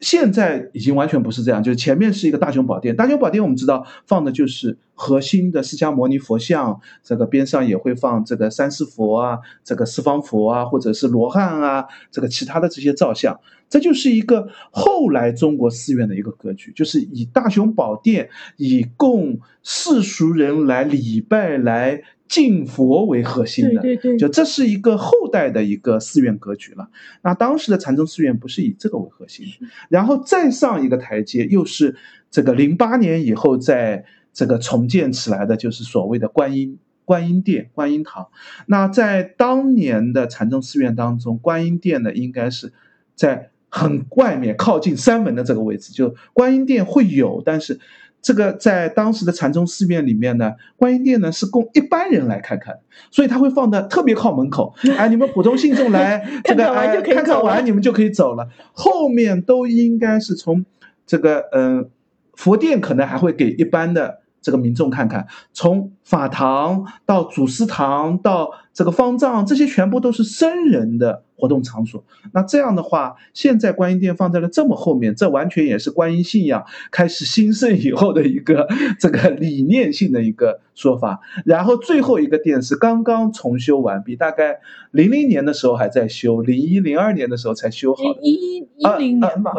现在已经完全不是这样，就是前面是一个大雄宝殿，大雄宝殿我们知道放的就是核心的释迦牟尼佛像，这个边上也会放这个三世佛啊，这个四方佛啊，或者是罗汉啊，这个其他的这些造像，这就是一个后来中国寺院的一个格局，就是以大雄宝殿以供世俗人来礼拜来。敬佛为核心的，对对对，就这是一个后代的一个寺院格局了。那当时的禅宗寺院不是以这个为核心，然后再上一个台阶，又是这个零八年以后在这个重建起来的，就是所谓的观音观音殿、观音堂。那在当年的禅宗寺院当中，观音殿呢，应该是在很外面靠近山门的这个位置，就观音殿会有，但是。这个在当时的禅宗寺院里面呢，观音殿呢是供一般人来看看，所以他会放的特别靠门口，[LAUGHS] 哎，你们普通信众来 [LAUGHS] 这个哎看看完你们就可以走了，后面都应该是从这个嗯佛殿可能还会给一般的。这个民众看看，从法堂到祖师堂到这个方丈，这些全部都是僧人的活动场所。那这样的话，现在观音殿放在了这么后面，这完全也是观音信仰开始兴盛以后的一个 [LAUGHS] 这个理念性的一个说法。然后最后一个殿是刚刚重修完毕，大概零零年的时候还在修，零一零二年的时候才修好。一一一零年吧。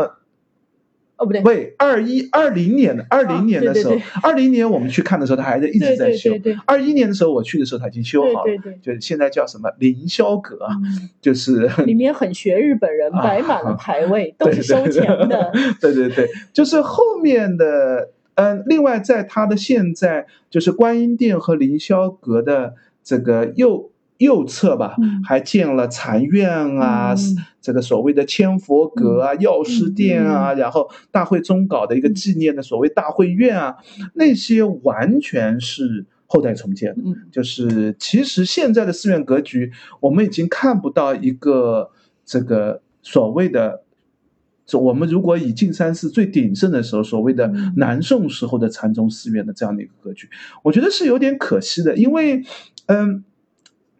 哦，不对，喂，二一二零年的二零年的时候，二零年我们去看的时候，它还在一直在修。二一年的时候我去的时候，它已经修好了，对对就是现在叫什么凌霄阁，[LAUGHS] 就是里面很学日本人，摆满了牌位，[LAUGHS] 都是收钱的。[LAUGHS] 对对对，就是后面的，嗯，另外在它的现在就是观音殿和凌霄阁的这个右。右侧吧，还建了禅院啊，这个所谓的千佛阁啊、药师殿啊，然后大会中搞的一个纪念的所谓大会院啊，那些完全是后代重建。嗯，就是其实现在的寺院格局，我们已经看不到一个这个所谓的，我们如果以径山寺最鼎盛的时候，所谓的南宋时候的禅宗寺院的这样的一个格局，我觉得是有点可惜的，因为，嗯。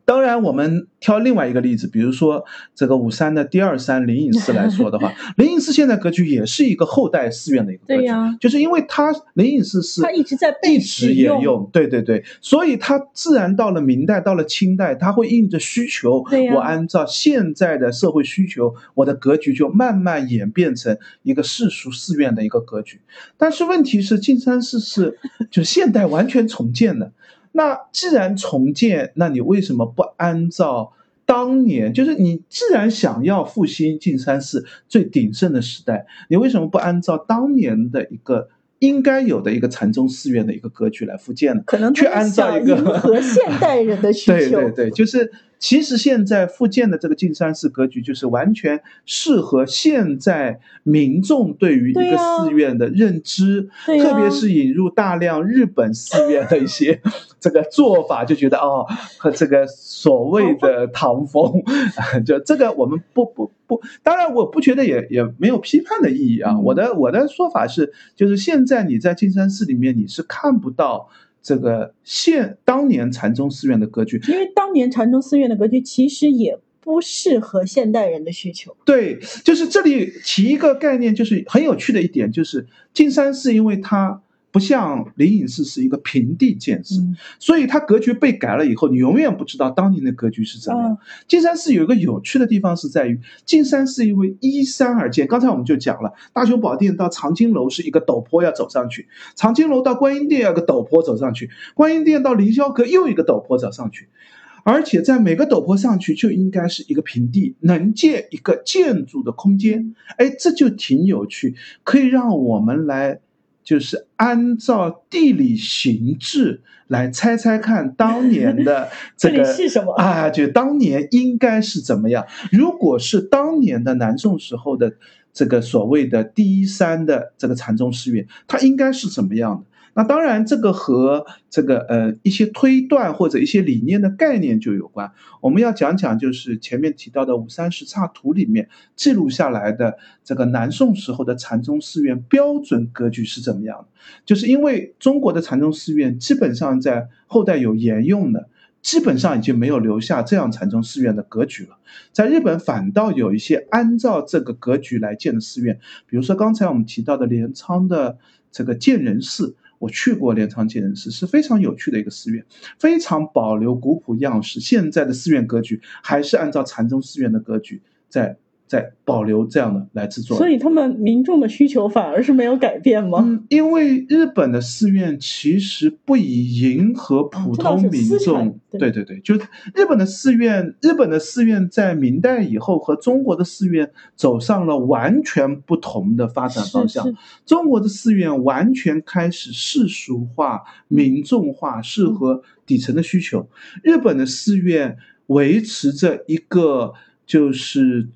当然，我们挑另外一个例子，比如说这个武山的第二山灵隐寺来说的话，[LAUGHS] 灵隐寺现在格局也是一个后代寺院的一个格局，就是因为它灵隐寺是它一直在一直沿用，对对对，所以它自然到了明代，到了清代，它会应着需求，我按照现在的社会需求，我的格局就慢慢演变成一个世俗寺院的一个格局。但是问题是，径山寺是就现代完全重建的。那既然重建，那你为什么不按照当年？就是你既然想要复兴径山寺最鼎盛的时代，你为什么不按照当年的一个应该有的一个禅宗寺院的一个格局来复建的，可能去按照一个和现代人的需求。[LAUGHS] 对对对，就是其实现在复建的这个径山寺格局，就是完全适合现在民众对于一个寺院的认知，特别是引入大量日本寺院的一些 [LAUGHS] 这个做法，就觉得哦，和这个所谓的唐风，[LAUGHS] 就这个我们不不不，当然我不觉得也也没有批判的意义啊。我的我的说法是，就是现在你在径山寺里面你是看不到。这个现当年禅宗寺院的格局，因为当年禅宗寺院的格局其实也不适合现代人的需求。对，就是这里提一个概念，就是很有趣的一点，就是径山寺，因为它。不像灵隐寺是一个平地建寺，所以它格局被改了以后，你永远不知道当年的格局是怎么样。径山寺有一个有趣的地方是在于，金山寺因为依山而建。刚才我们就讲了，大雄宝殿到藏经楼是一个陡坡要走上去，藏经楼到观音殿要个陡坡走上去，观音殿到凌霄阁又一个陡坡走上去，而且在每个陡坡上去就应该是一个平地，能建一个建筑的空间。哎，这就挺有趣，可以让我们来。就是按照地理形制来猜猜看，当年的 [LAUGHS] 这个是什么啊？就当年应该是怎么样？如果是当年的南宋时候的这个所谓的第一山的这个禅宗寺院，它应该是怎么样的？那当然，这个和这个呃一些推断或者一些理念的概念就有关。我们要讲讲，就是前面提到的《五山十刹图》里面记录下来的这个南宋时候的禅宗寺院标准格局是怎么样的。就是因为中国的禅宗寺院基本上在后代有沿用的，基本上已经没有留下这样禅宗寺院的格局了。在日本反倒有一些按照这个格局来建的寺院，比如说刚才我们提到的镰仓的这个建仁寺。我去过镰仓建仁寺，是非常有趣的一个寺院，非常保留古朴样式。现在的寺院格局还是按照禅宗寺院的格局在。在保留这样的来制作，所以他们民众的需求反而是没有改变吗？嗯，因为日本的寺院其实不以迎合普通民众，对对对，就日本的寺院，日本的寺院在明代以后和中国的寺院走上了完全不同的发展方向。中国的寺院完全开始世俗化、民众化，适合底层的需求。日本的寺院维持着一个就是。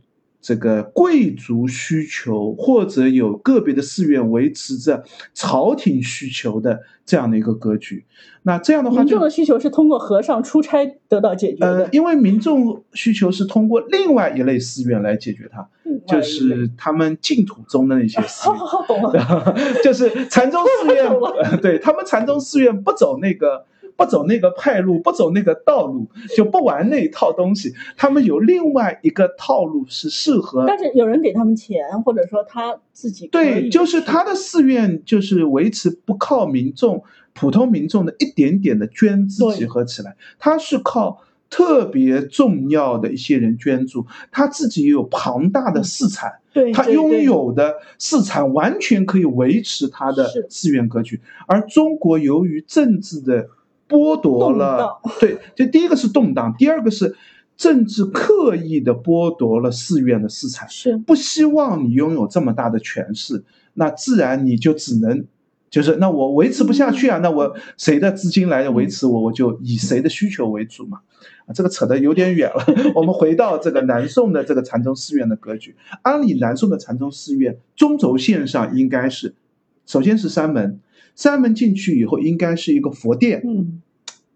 这个贵族需求，或者有个别的寺院维持着朝廷需求的这样的一个格局，那这样的话，民众的需求是通过和尚出差得到解决的。呃，因为民众需求是通过另外一类寺院来解决它，就是他们净土宗的那些寺院。[LAUGHS] 好好好，懂了。[LAUGHS] 就是禅宗寺院，[LAUGHS] 对他们禅宗寺院不走那个。不走那个派路，不走那个道路，就不玩那一套东西。他们有另外一个套路是适合，但是有人给他们钱，或者说他自己对，就是他的寺院就是维持不靠民众、普通民众的一点点的捐资集合起来，他是靠特别重要的一些人捐助，他自己也有庞大的寺产，对他拥有的寺产完全可以维持他的寺院格局。而中国由于政治的剥夺了，对，就第一个是动荡，第二个是政治刻意的剥夺了寺院的私产，是。不希望你拥有这么大的权势，那自然你就只能，就是那我维持不下去啊，那我谁的资金来维持我，我就以谁的需求为主嘛，啊，这个扯得有点远了，[LAUGHS] 我们回到这个南宋的这个禅宗寺院的格局，按理南宋的禅宗寺院中轴线上应该是，首先是三门。山门进去以后，应该是一个佛殿。嗯，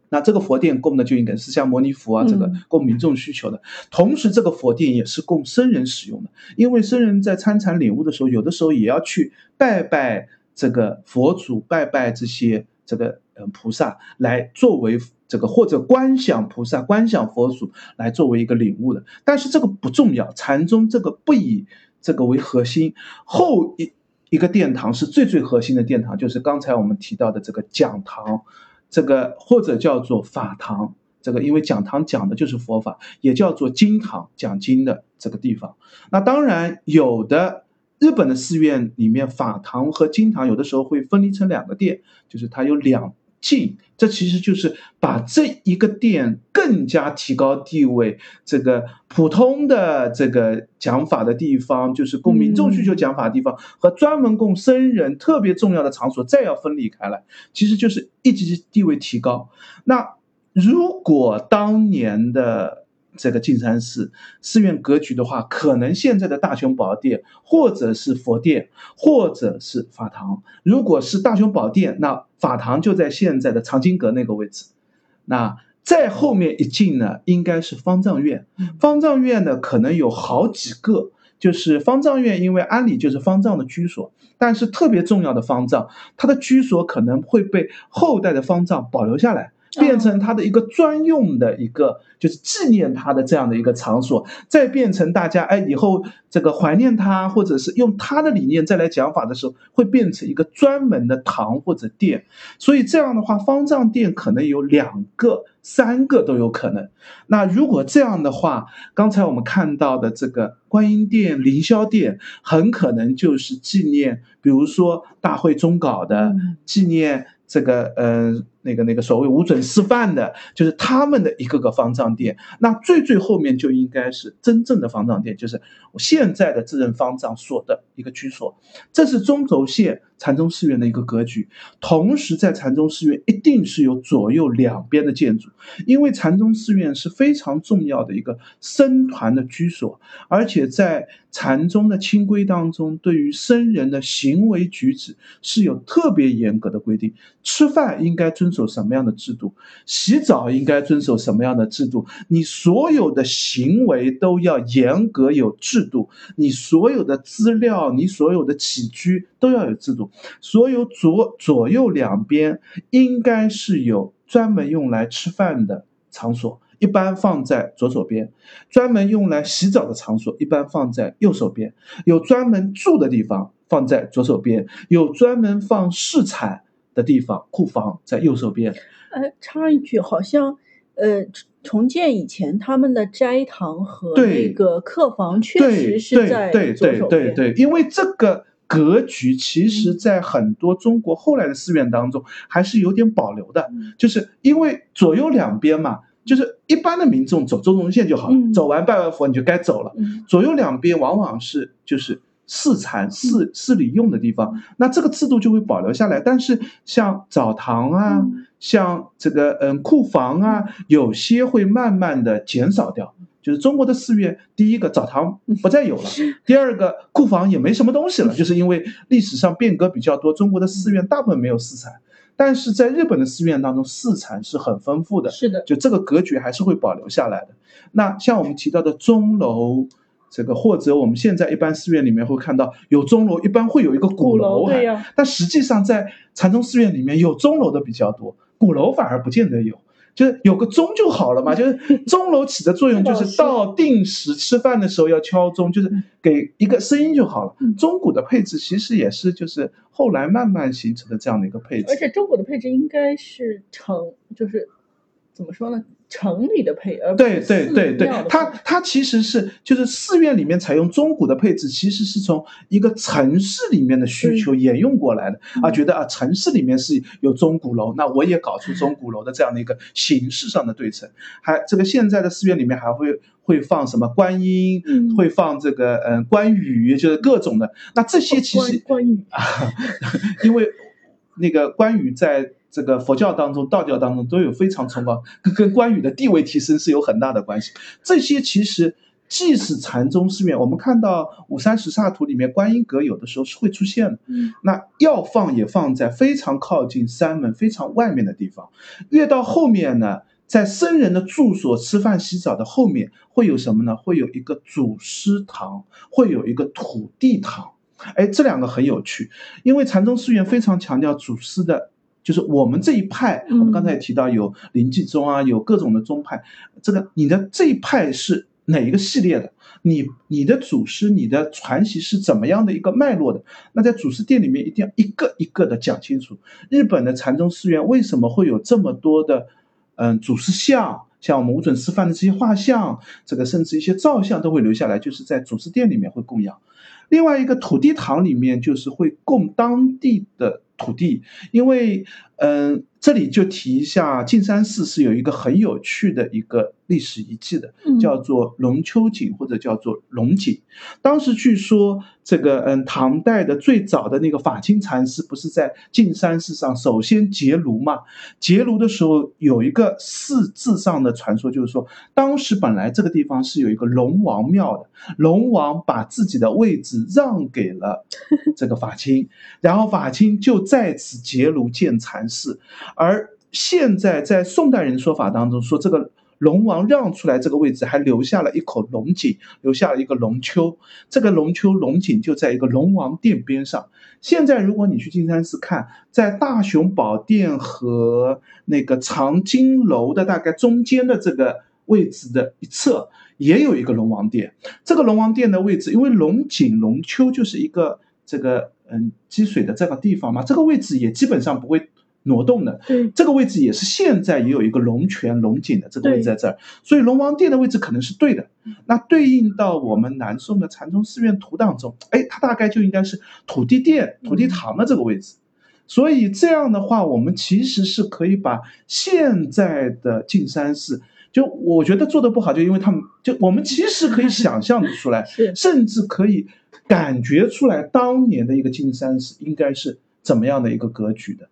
那这个佛殿供的就应该是像摩尼佛啊，这个供民众需求的。同时，这个佛殿也是供僧人使用的，因为僧人在参禅领悟的时候，有的时候也要去拜拜这个佛祖，拜拜这些这个嗯菩萨，来作为这个或者观想菩萨、观想佛祖来作为一个领悟的。但是这个不重要，禅宗这个不以这个为核心，后一。一个殿堂是最最核心的殿堂，就是刚才我们提到的这个讲堂，这个或者叫做法堂，这个因为讲堂讲的就是佛法，也叫做经堂，讲经的这个地方。那当然，有的日本的寺院里面，法堂和经堂有的时候会分离成两个殿，就是它有两。进，这其实就是把这一个店更加提高地位。这个普通的这个讲法的地方，就是供民众需求讲法的地方，和专门供僧人特别重要的场所，再要分离开来，其实就是一级地位提高。那如果当年的。这个径山寺寺院格局的话，可能现在的大雄宝殿，或者是佛殿，或者是法堂。如果是大雄宝殿，那法堂就在现在的藏经阁那个位置。那再后面一进呢，应该是方丈院。方丈院呢，可能有好几个，就是方丈院，因为安里就是方丈的居所，但是特别重要的方丈，他的居所可能会被后代的方丈保留下来。变成他的一个专用的一个，就是纪念他的这样的一个场所，再变成大家哎以后这个怀念他，或者是用他的理念再来讲法的时候，会变成一个专门的堂或者殿。所以这样的话，方丈殿可能有两个、三个都有可能。那如果这样的话，刚才我们看到的这个观音殿、凌霄殿，很可能就是纪念，比如说大会中稿的纪念。这个呃，那个那个所谓无准示范的，就是他们的一个个方丈殿。那最最后面就应该是真正的方丈殿，就是现在的智任方丈所的一个居所。这是中轴线禅宗寺院的一个格局。同时，在禅宗寺院一定是有左右两边的建筑，因为禅宗寺院是非常重要的一个僧团的居所，而且在。禅宗的清规当中，对于僧人的行为举止是有特别严格的规定。吃饭应该遵守什么样的制度？洗澡应该遵守什么样的制度？你所有的行为都要严格有制度。你所有的资料，你所有的起居都要有制度。所有左左右两边应该是有专门用来吃饭的场所。一般放在左手边，专门用来洗澡的场所一般放在右手边，有专门住的地方放在左手边，有专门放试产的地方库房在右手边。呃，插一句，好像呃重建以前他们的斋堂和那个客房确实是在左手边。对对对对，因为这个格局其实在很多中国后来的寺院当中还是有点保留的，就是因为左右两边嘛。就是一般的民众走中轴线就好了，走完拜完佛你就该走了。左右两边往往是就是寺产寺寺里用的地方，那这个制度就会保留下来。但是像澡堂啊，像这个嗯库房啊，有些会慢慢的减少掉。就是中国的寺院，第一个澡堂不再有了，第二个库房也没什么东西了，就是因为历史上变革比较多，中国的寺院大部分没有寺产。但是在日本的寺院当中，寺产是很丰富的，是的，就这个格局还是会保留下来的。那像我们提到的钟楼，这个或者我们现在一般寺院里面会看到有钟楼，一般会有一个鼓楼，对呀。但实际上在禅宗寺院里面有钟楼的比较多，鼓楼反而不见得有。就是有个钟就好了嘛，就是 [LAUGHS] 钟楼起的作用就是到定时吃饭的时候要敲钟，就是给一个声音就好了。钟鼓的配置其实也是就是后来慢慢形成的这样的一个配置，而且钟鼓的配置应该是成就是怎么说呢？城里的配，呃，对对对对，它它其实是就是寺院里面采用钟鼓的配置，其实是从一个城市里面的需求沿用过来的啊，觉得啊城市里面是有钟鼓楼，那我也搞出钟鼓楼的这样的一个形式上的对称。还这个现在的寺院里面还会会放什么观音，会放这个嗯关羽，就是各种的。那这些其实关羽啊，[LAUGHS] 因为那个关羽在。这个佛教当中、道教当中都有非常崇高，跟跟关羽的地位提升是有很大的关系。这些其实既是禅宗寺院，我们看到五山十刹图里面观音阁有的时候是会出现的。嗯，那要放也放在非常靠近山门、非常外面的地方。越到后面呢，在僧人的住所、吃饭、洗澡的后面会有什么呢？会有一个祖师堂，会有一个土地堂。哎，这两个很有趣，因为禅宗寺院非常强调祖师的。就是我们这一派，我们刚才也提到有林济宗啊，有各种的宗派。这个你的这一派是哪一个系列的？你你的祖师、你的传习是怎么样的一个脉络的？那在祖师殿里面一定要一个一个的讲清楚。日本的禅宗寺院为什么会有这么多的嗯祖师像？像我们无准师范的这些画像，这个甚至一些造像都会留下来，就是在祖师殿里面会供养。另外一个土地堂里面就是会供当地的土地，因为嗯，这里就提一下，径山寺是有一个很有趣的一个历史遗迹的，叫做龙丘井或者叫做龙井。当时据说这个嗯，唐代的最早的那个法清禅师不是在径山寺上首先结庐嘛？结庐的时候有一个寺字上的传说，就是说当时本来这个地方是有一个龙王庙的，龙王把自己的位置让给了 [LAUGHS] 这个法清，然后法清就在此结庐建禅。寺，而现在在宋代人说法当中说，这个龙王让出来这个位置，还留下了一口龙井，留下了一个龙丘。这个龙丘龙井就在一个龙王殿边上。现在如果你去金山寺看，在大雄宝殿和那个藏经楼的大概中间的这个位置的一侧，也有一个龙王殿。这个龙王殿的位置，因为龙井龙丘就是一个这个嗯积水的这个地方嘛，这个位置也基本上不会。挪动的，对，这个位置也是现在也有一个龙泉龙井的这个位置在这儿，所以龙王殿的位置可能是对的。那对应到我们南宋的禅宗寺院图当中，哎，它大概就应该是土地殿、土地堂的这个位置。所以这样的话，我们其实是可以把现在的径山寺，就我觉得做的不好，就因为他们就我们其实可以想象的出来，[LAUGHS] 甚至可以感觉出来当年的一个径山寺应该是怎么样的一个格局的。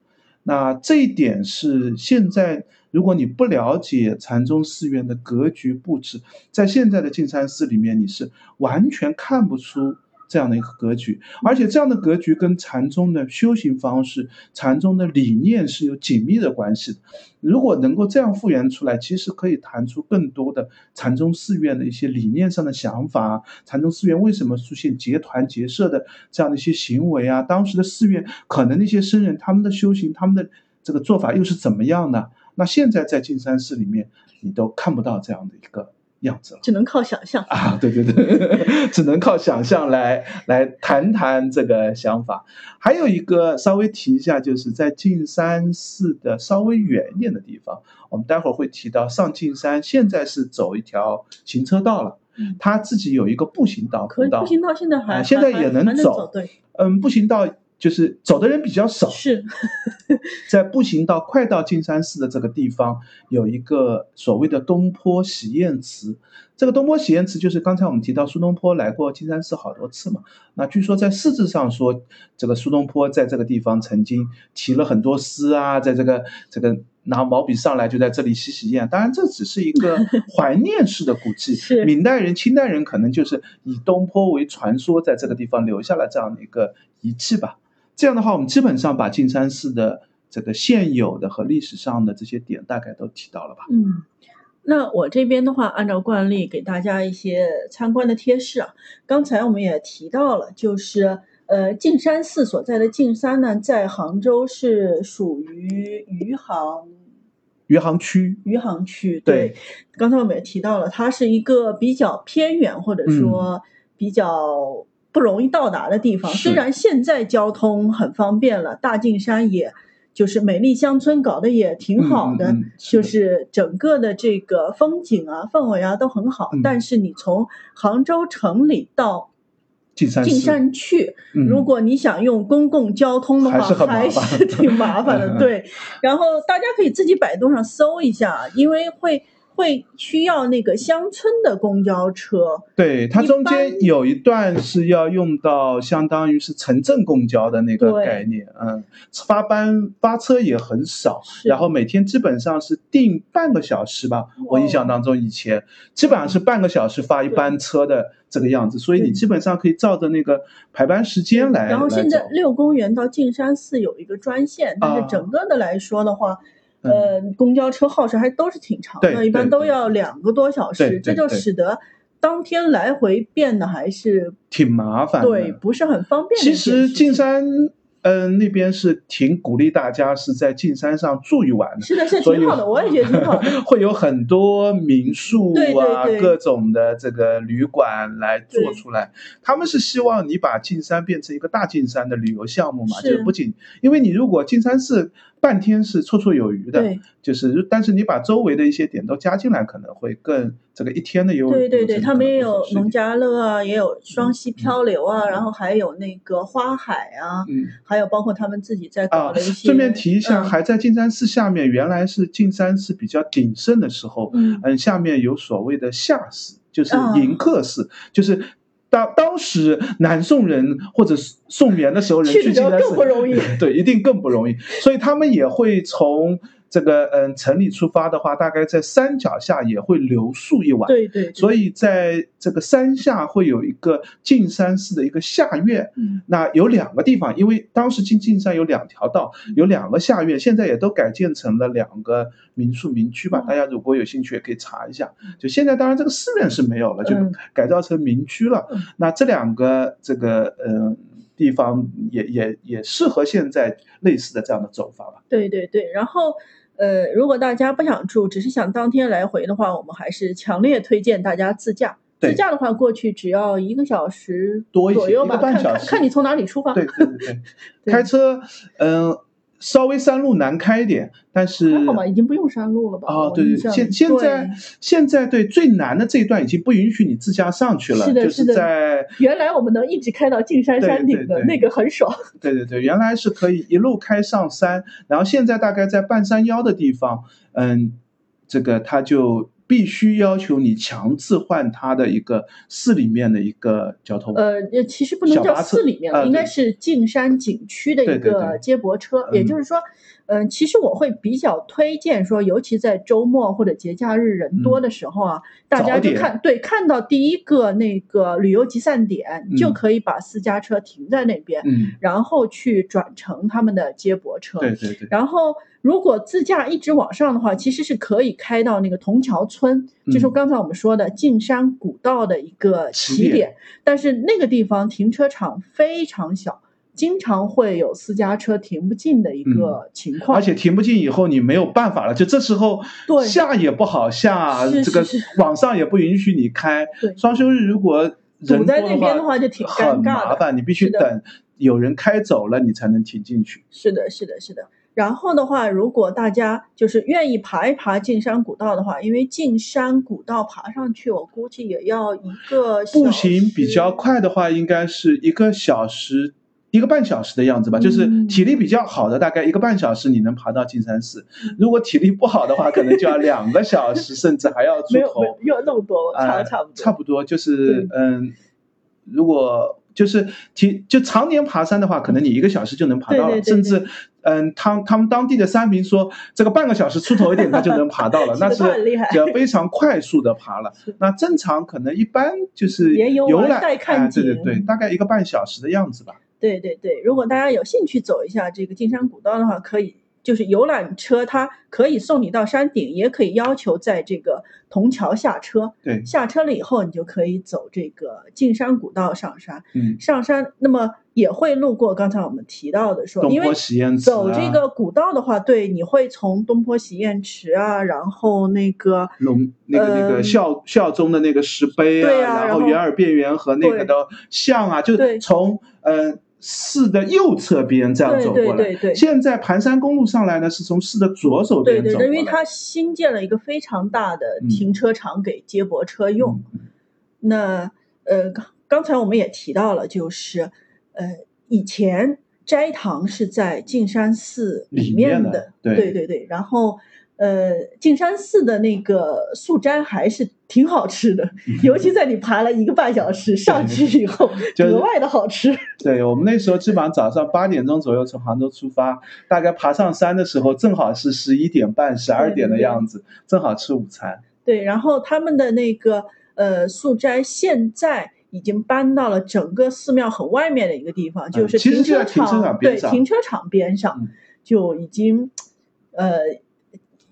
那这一点是现在，如果你不了解禅宗寺院的格局布置，在现在的净山寺里面，你是完全看不出。这样的一个格局，而且这样的格局跟禅宗的修行方式、禅宗的理念是有紧密的关系的。如果能够这样复原出来，其实可以谈出更多的禅宗寺院的一些理念上的想法。禅宗寺院为什么出现结团结社的这样的一些行为啊？当时的寺院可能那些僧人他们的修行、他们的这个做法又是怎么样的？那现在在金山寺里面，你都看不到这样的一个。样子只能靠想象啊！对对对，[LAUGHS] 只能靠想象来来谈谈这个想法。还有一个稍微提一下，就是在径山寺的稍微远一点的地方，我们待会儿会提到上径山，现在是走一条行车道了，它自己有一个步行道，可步行道现在还现在也能走，对，嗯，步行道。就是走的人比较少，是 [LAUGHS] 在步行到快到金山寺的这个地方，有一个所谓的东坡喜宴祠。这个东坡喜宴祠就是刚才我们提到苏东坡来过金山寺好多次嘛。那据说在诗字上说，这个苏东坡在这个地方曾经题了很多诗啊，在这个这个拿毛笔上来就在这里喜喜宴。当然这只是一个 [LAUGHS] 怀念式的古迹。是明代人、清代人可能就是以东坡为传说，在这个地方留下了这样的一个遗迹吧。这样的话，我们基本上把径山寺的这个现有的和历史上的这些点大概都提到了吧？嗯，那我这边的话，按照惯例给大家一些参观的贴士啊。刚才我们也提到了，就是呃，径山寺所在的径山呢，在杭州是属于余杭余杭区。余杭区对，刚才我们也提到了，它是一个比较偏远或者说比较。不容易到达的地方，虽然现在交通很方便了，大径山也就是美丽乡村搞得也挺好的，就是整个的这个风景啊、氛围啊都很好。但是你从杭州城里到进山去，如果你想用公共交通的话，还是挺麻烦的。[LAUGHS] 对，然后大家可以自己百度上搜一下，因为会。会需要那个乡村的公交车，对，它中间有一段是要用到相当于是城镇公交的那个概念，嗯，发班发车也很少，然后每天基本上是定半个小时吧，我印象当中以前。基本上是半个小时发一班车的这个样子，所以你基本上可以照着那个排班时间来。然后现在六公园到径山寺有一个专线，但是整个的来说的话。呃，公交车耗时还都是挺长的，一般都要两个多小时，这就使得当天来回变得还是挺麻烦，对，不是很方便。其实进山。嗯，那边是挺鼓励大家是在进山上住一晚的，是的，是挺好的，我也觉得挺好的。[LAUGHS] 会有很多民宿啊，各种的这个旅馆来做出来。他们是希望你把进山变成一个大进山的旅游项目嘛，就是不仅因为你如果进山是半天是绰绰有余的，就是但是你把周围的一些点都加进来，可能会更这个一天的游。对对对，他们也有农家乐啊，也有双溪漂流啊，然后还有那个花海啊，嗯。还有包括他们自己在搞的一些。顺便提一下，还在径山寺下面，原来是径山寺比较鼎盛的时候，嗯嗯，下面有所谓的下寺，就是迎客寺，就是当当时南宋人或者宋元的时候人去径山寺更不容易，对，一定更不容易，所以他们也会从。这个嗯，城里出发的话，大概在山脚下也会留宿一晚。对对。所以在这个山下会有一个径山寺的一个下院。嗯。那有两个地方，因为当时进径山有两条道，有两个下院，现在也都改建成了两个民宿民居吧。大家如果有兴趣，也可以查一下。就现在，当然这个寺院是没有了，就改造成民居了。那这两个这个嗯。地方也也也适合现在类似的这样的走法吧。对对对，然后。呃，如果大家不想住，只是想当天来回的话，我们还是强烈推荐大家自驾。自驾的话，过去只要一个小时多左右吧，看看看你从哪里出发。对对 [LAUGHS] 对，开车，嗯。稍微山路难开一点，但是还好吧，已经不用山路了吧？啊，对对，现现在现在对最难的这一段已经不允许你自驾上去了，是的，是在原来我们能一直开到进山山顶的那个很爽。对对对，原来是可以一路开上山，然后现在大概在半山腰的地方，嗯，这个它就。必须要求你强制换它的一个市里面的一个交通。呃，其实不能叫市里面了，应该是径山景区的一个接驳车。也就是说，嗯，其实我会比较推荐说，尤其在周末或者节假日人多的时候啊，大家就看对看到第一个那个旅游集散点，就可以把私家车停在那边，然后去转乘他们的接驳车。对对对。然后。如果自驾一直往上的话，其实是可以开到那个铜桥村，就是刚才我们说的径山古道的一个起点。但是那个地方停车场非常小，经常会有私家车停不进的一个情况。而且停不进以后，你没有办法了，就这时候下也不好下，这个网上也不允许你开。双休日如果堵在那边的话，就挺尴尬的。麻烦，你必须等有人开走了，你才能停进去。是的，是的，是的。然后的话，如果大家就是愿意爬一爬进山古道的话，因为进山古道爬上去，我估计也要一个步行比较快的话，应该是一个小时一个半小时的样子吧。就是体力比较好的，大概一个半小时你能爬到金山寺。如果体力不好的话，可能就要两个小时，甚至还要出头。没有没有那么多，差差不多。差不多就是嗯，如果。就是体就常年爬山的话，可能你一个小时就能爬到了，甚至，嗯，他他们当地的山民说，这个半个小时出头一点他就能爬到了，[LAUGHS] 那是要非常快速的爬了。那正常可能一般就是游览，啊对对对，大概一个半小时的样子吧。对对对，如果大家有兴趣走一下这个径山古道的话，可以。就是游览车，它可以送你到山顶，也可以要求在这个铜桥下车。对，下车了以后，你就可以走这个径山古道上山。嗯，上山那么也会路过刚才我们提到的说，因为走这个古道的话，对，你会从东坡洗砚池啊，然后那个龙那个那个孝孝宗的那个石碑啊，然后圆耳辨圆和那个的像啊，就从嗯。寺的右侧边这样走过来，现在盘山公路上来呢，是从寺的左手边走。对对，因为它新建了一个非常大的停车场给接驳车用。那呃，刚刚才我们也提到了，就是呃，以前斋堂是在径山寺里面的，对对对，然后。呃，径山寺的那个素斋还是挺好吃的，[LAUGHS] 尤其在你爬了一个半小时上去以后，[LAUGHS] 格外的好吃。对我们那时候基本上早上八点钟左右从杭州出发，大概爬上山的时候正好是十一点半、十二点的样子，正好吃午餐。对，然后他们的那个呃素斋现在已经搬到了整个寺庙很外面的一个地方，就是停车场对停车场边上就已经呃。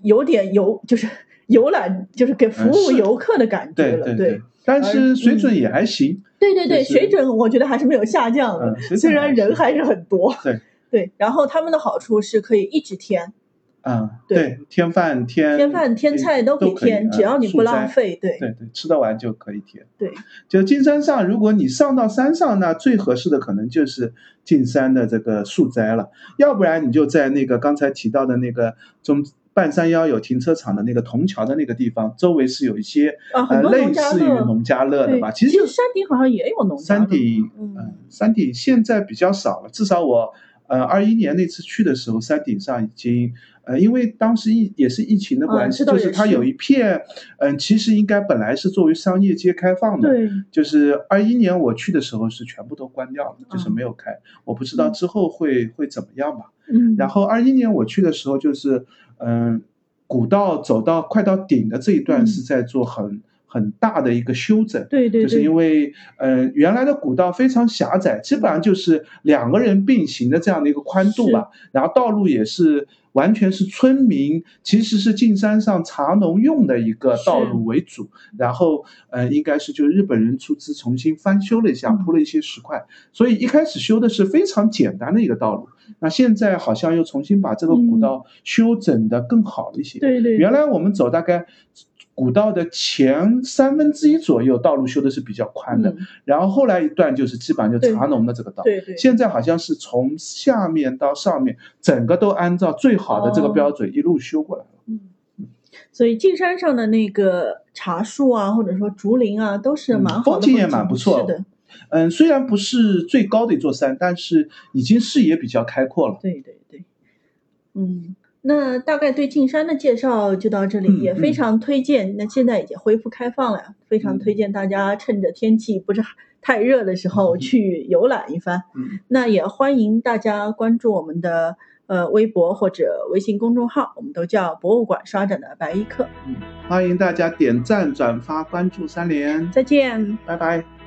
有点游就是游览，就是给服务游客的感觉了，对。但是水准也还行。对对对，水准我觉得还是没有下降的，虽然人还是很多。对对，然后他们的好处是可以一直添。嗯，对，添饭添添饭添菜都可以添，只要你不浪费，对对对，吃得完就可以添。对，就进山上，如果你上到山上，那最合适的可能就是进山的这个素斋了，要不然你就在那个刚才提到的那个中。半山腰有停车场的那个铜桥的那个地方，周围是有一些呃类似于农家乐的吧？其实山顶好像也有农家乐。山顶，嗯，山顶现在比较少了，至少我。呃，二一年那次去的时候，山顶上已经。呃，因为当时疫也是疫情的关系，就是它有一片，嗯，其实应该本来是作为商业街开放的，对，就是二一年我去的时候是全部都关掉了，就是没有开，我不知道之后会会怎么样吧。嗯，然后二一年我去的时候，就是嗯，古道走到快到顶的这一段是在做很。很大的一个修整，对对，就是因为，呃，原来的古道非常狭窄，基本上就是两个人并行的这样的一个宽度吧。然后道路也是完全是村民，其实是进山上茶农用的一个道路为主。然后，呃，应该是就日本人出资重新翻修了一下，铺了一些石块。所以一开始修的是非常简单的一个道路。那现在好像又重新把这个古道修整的更好一些。对对，原来我们走大概。古道的前三分之一左右道路修的是比较宽的，然后后来一段就是基本上就茶农的这个道。对对。现在好像是从下面到上面，整个都按照最好的这个标准一路修过来了。嗯。所以进山上的那个茶树啊，或者说竹林啊，都是蛮好的。风景也蛮不错的。嗯，虽然不是最高的一座山，但是已经视野比较开阔了。对对对。嗯。那大概对进山的介绍就到这里，也非常推荐。那现在已经恢复开放了，非常推荐大家趁着天气不是太热的时候去游览一番。那也欢迎大家关注我们的呃微博或者微信公众号，我们都叫博物馆刷展的白衣客。欢迎大家点赞、转发、关注三连。再见，拜拜。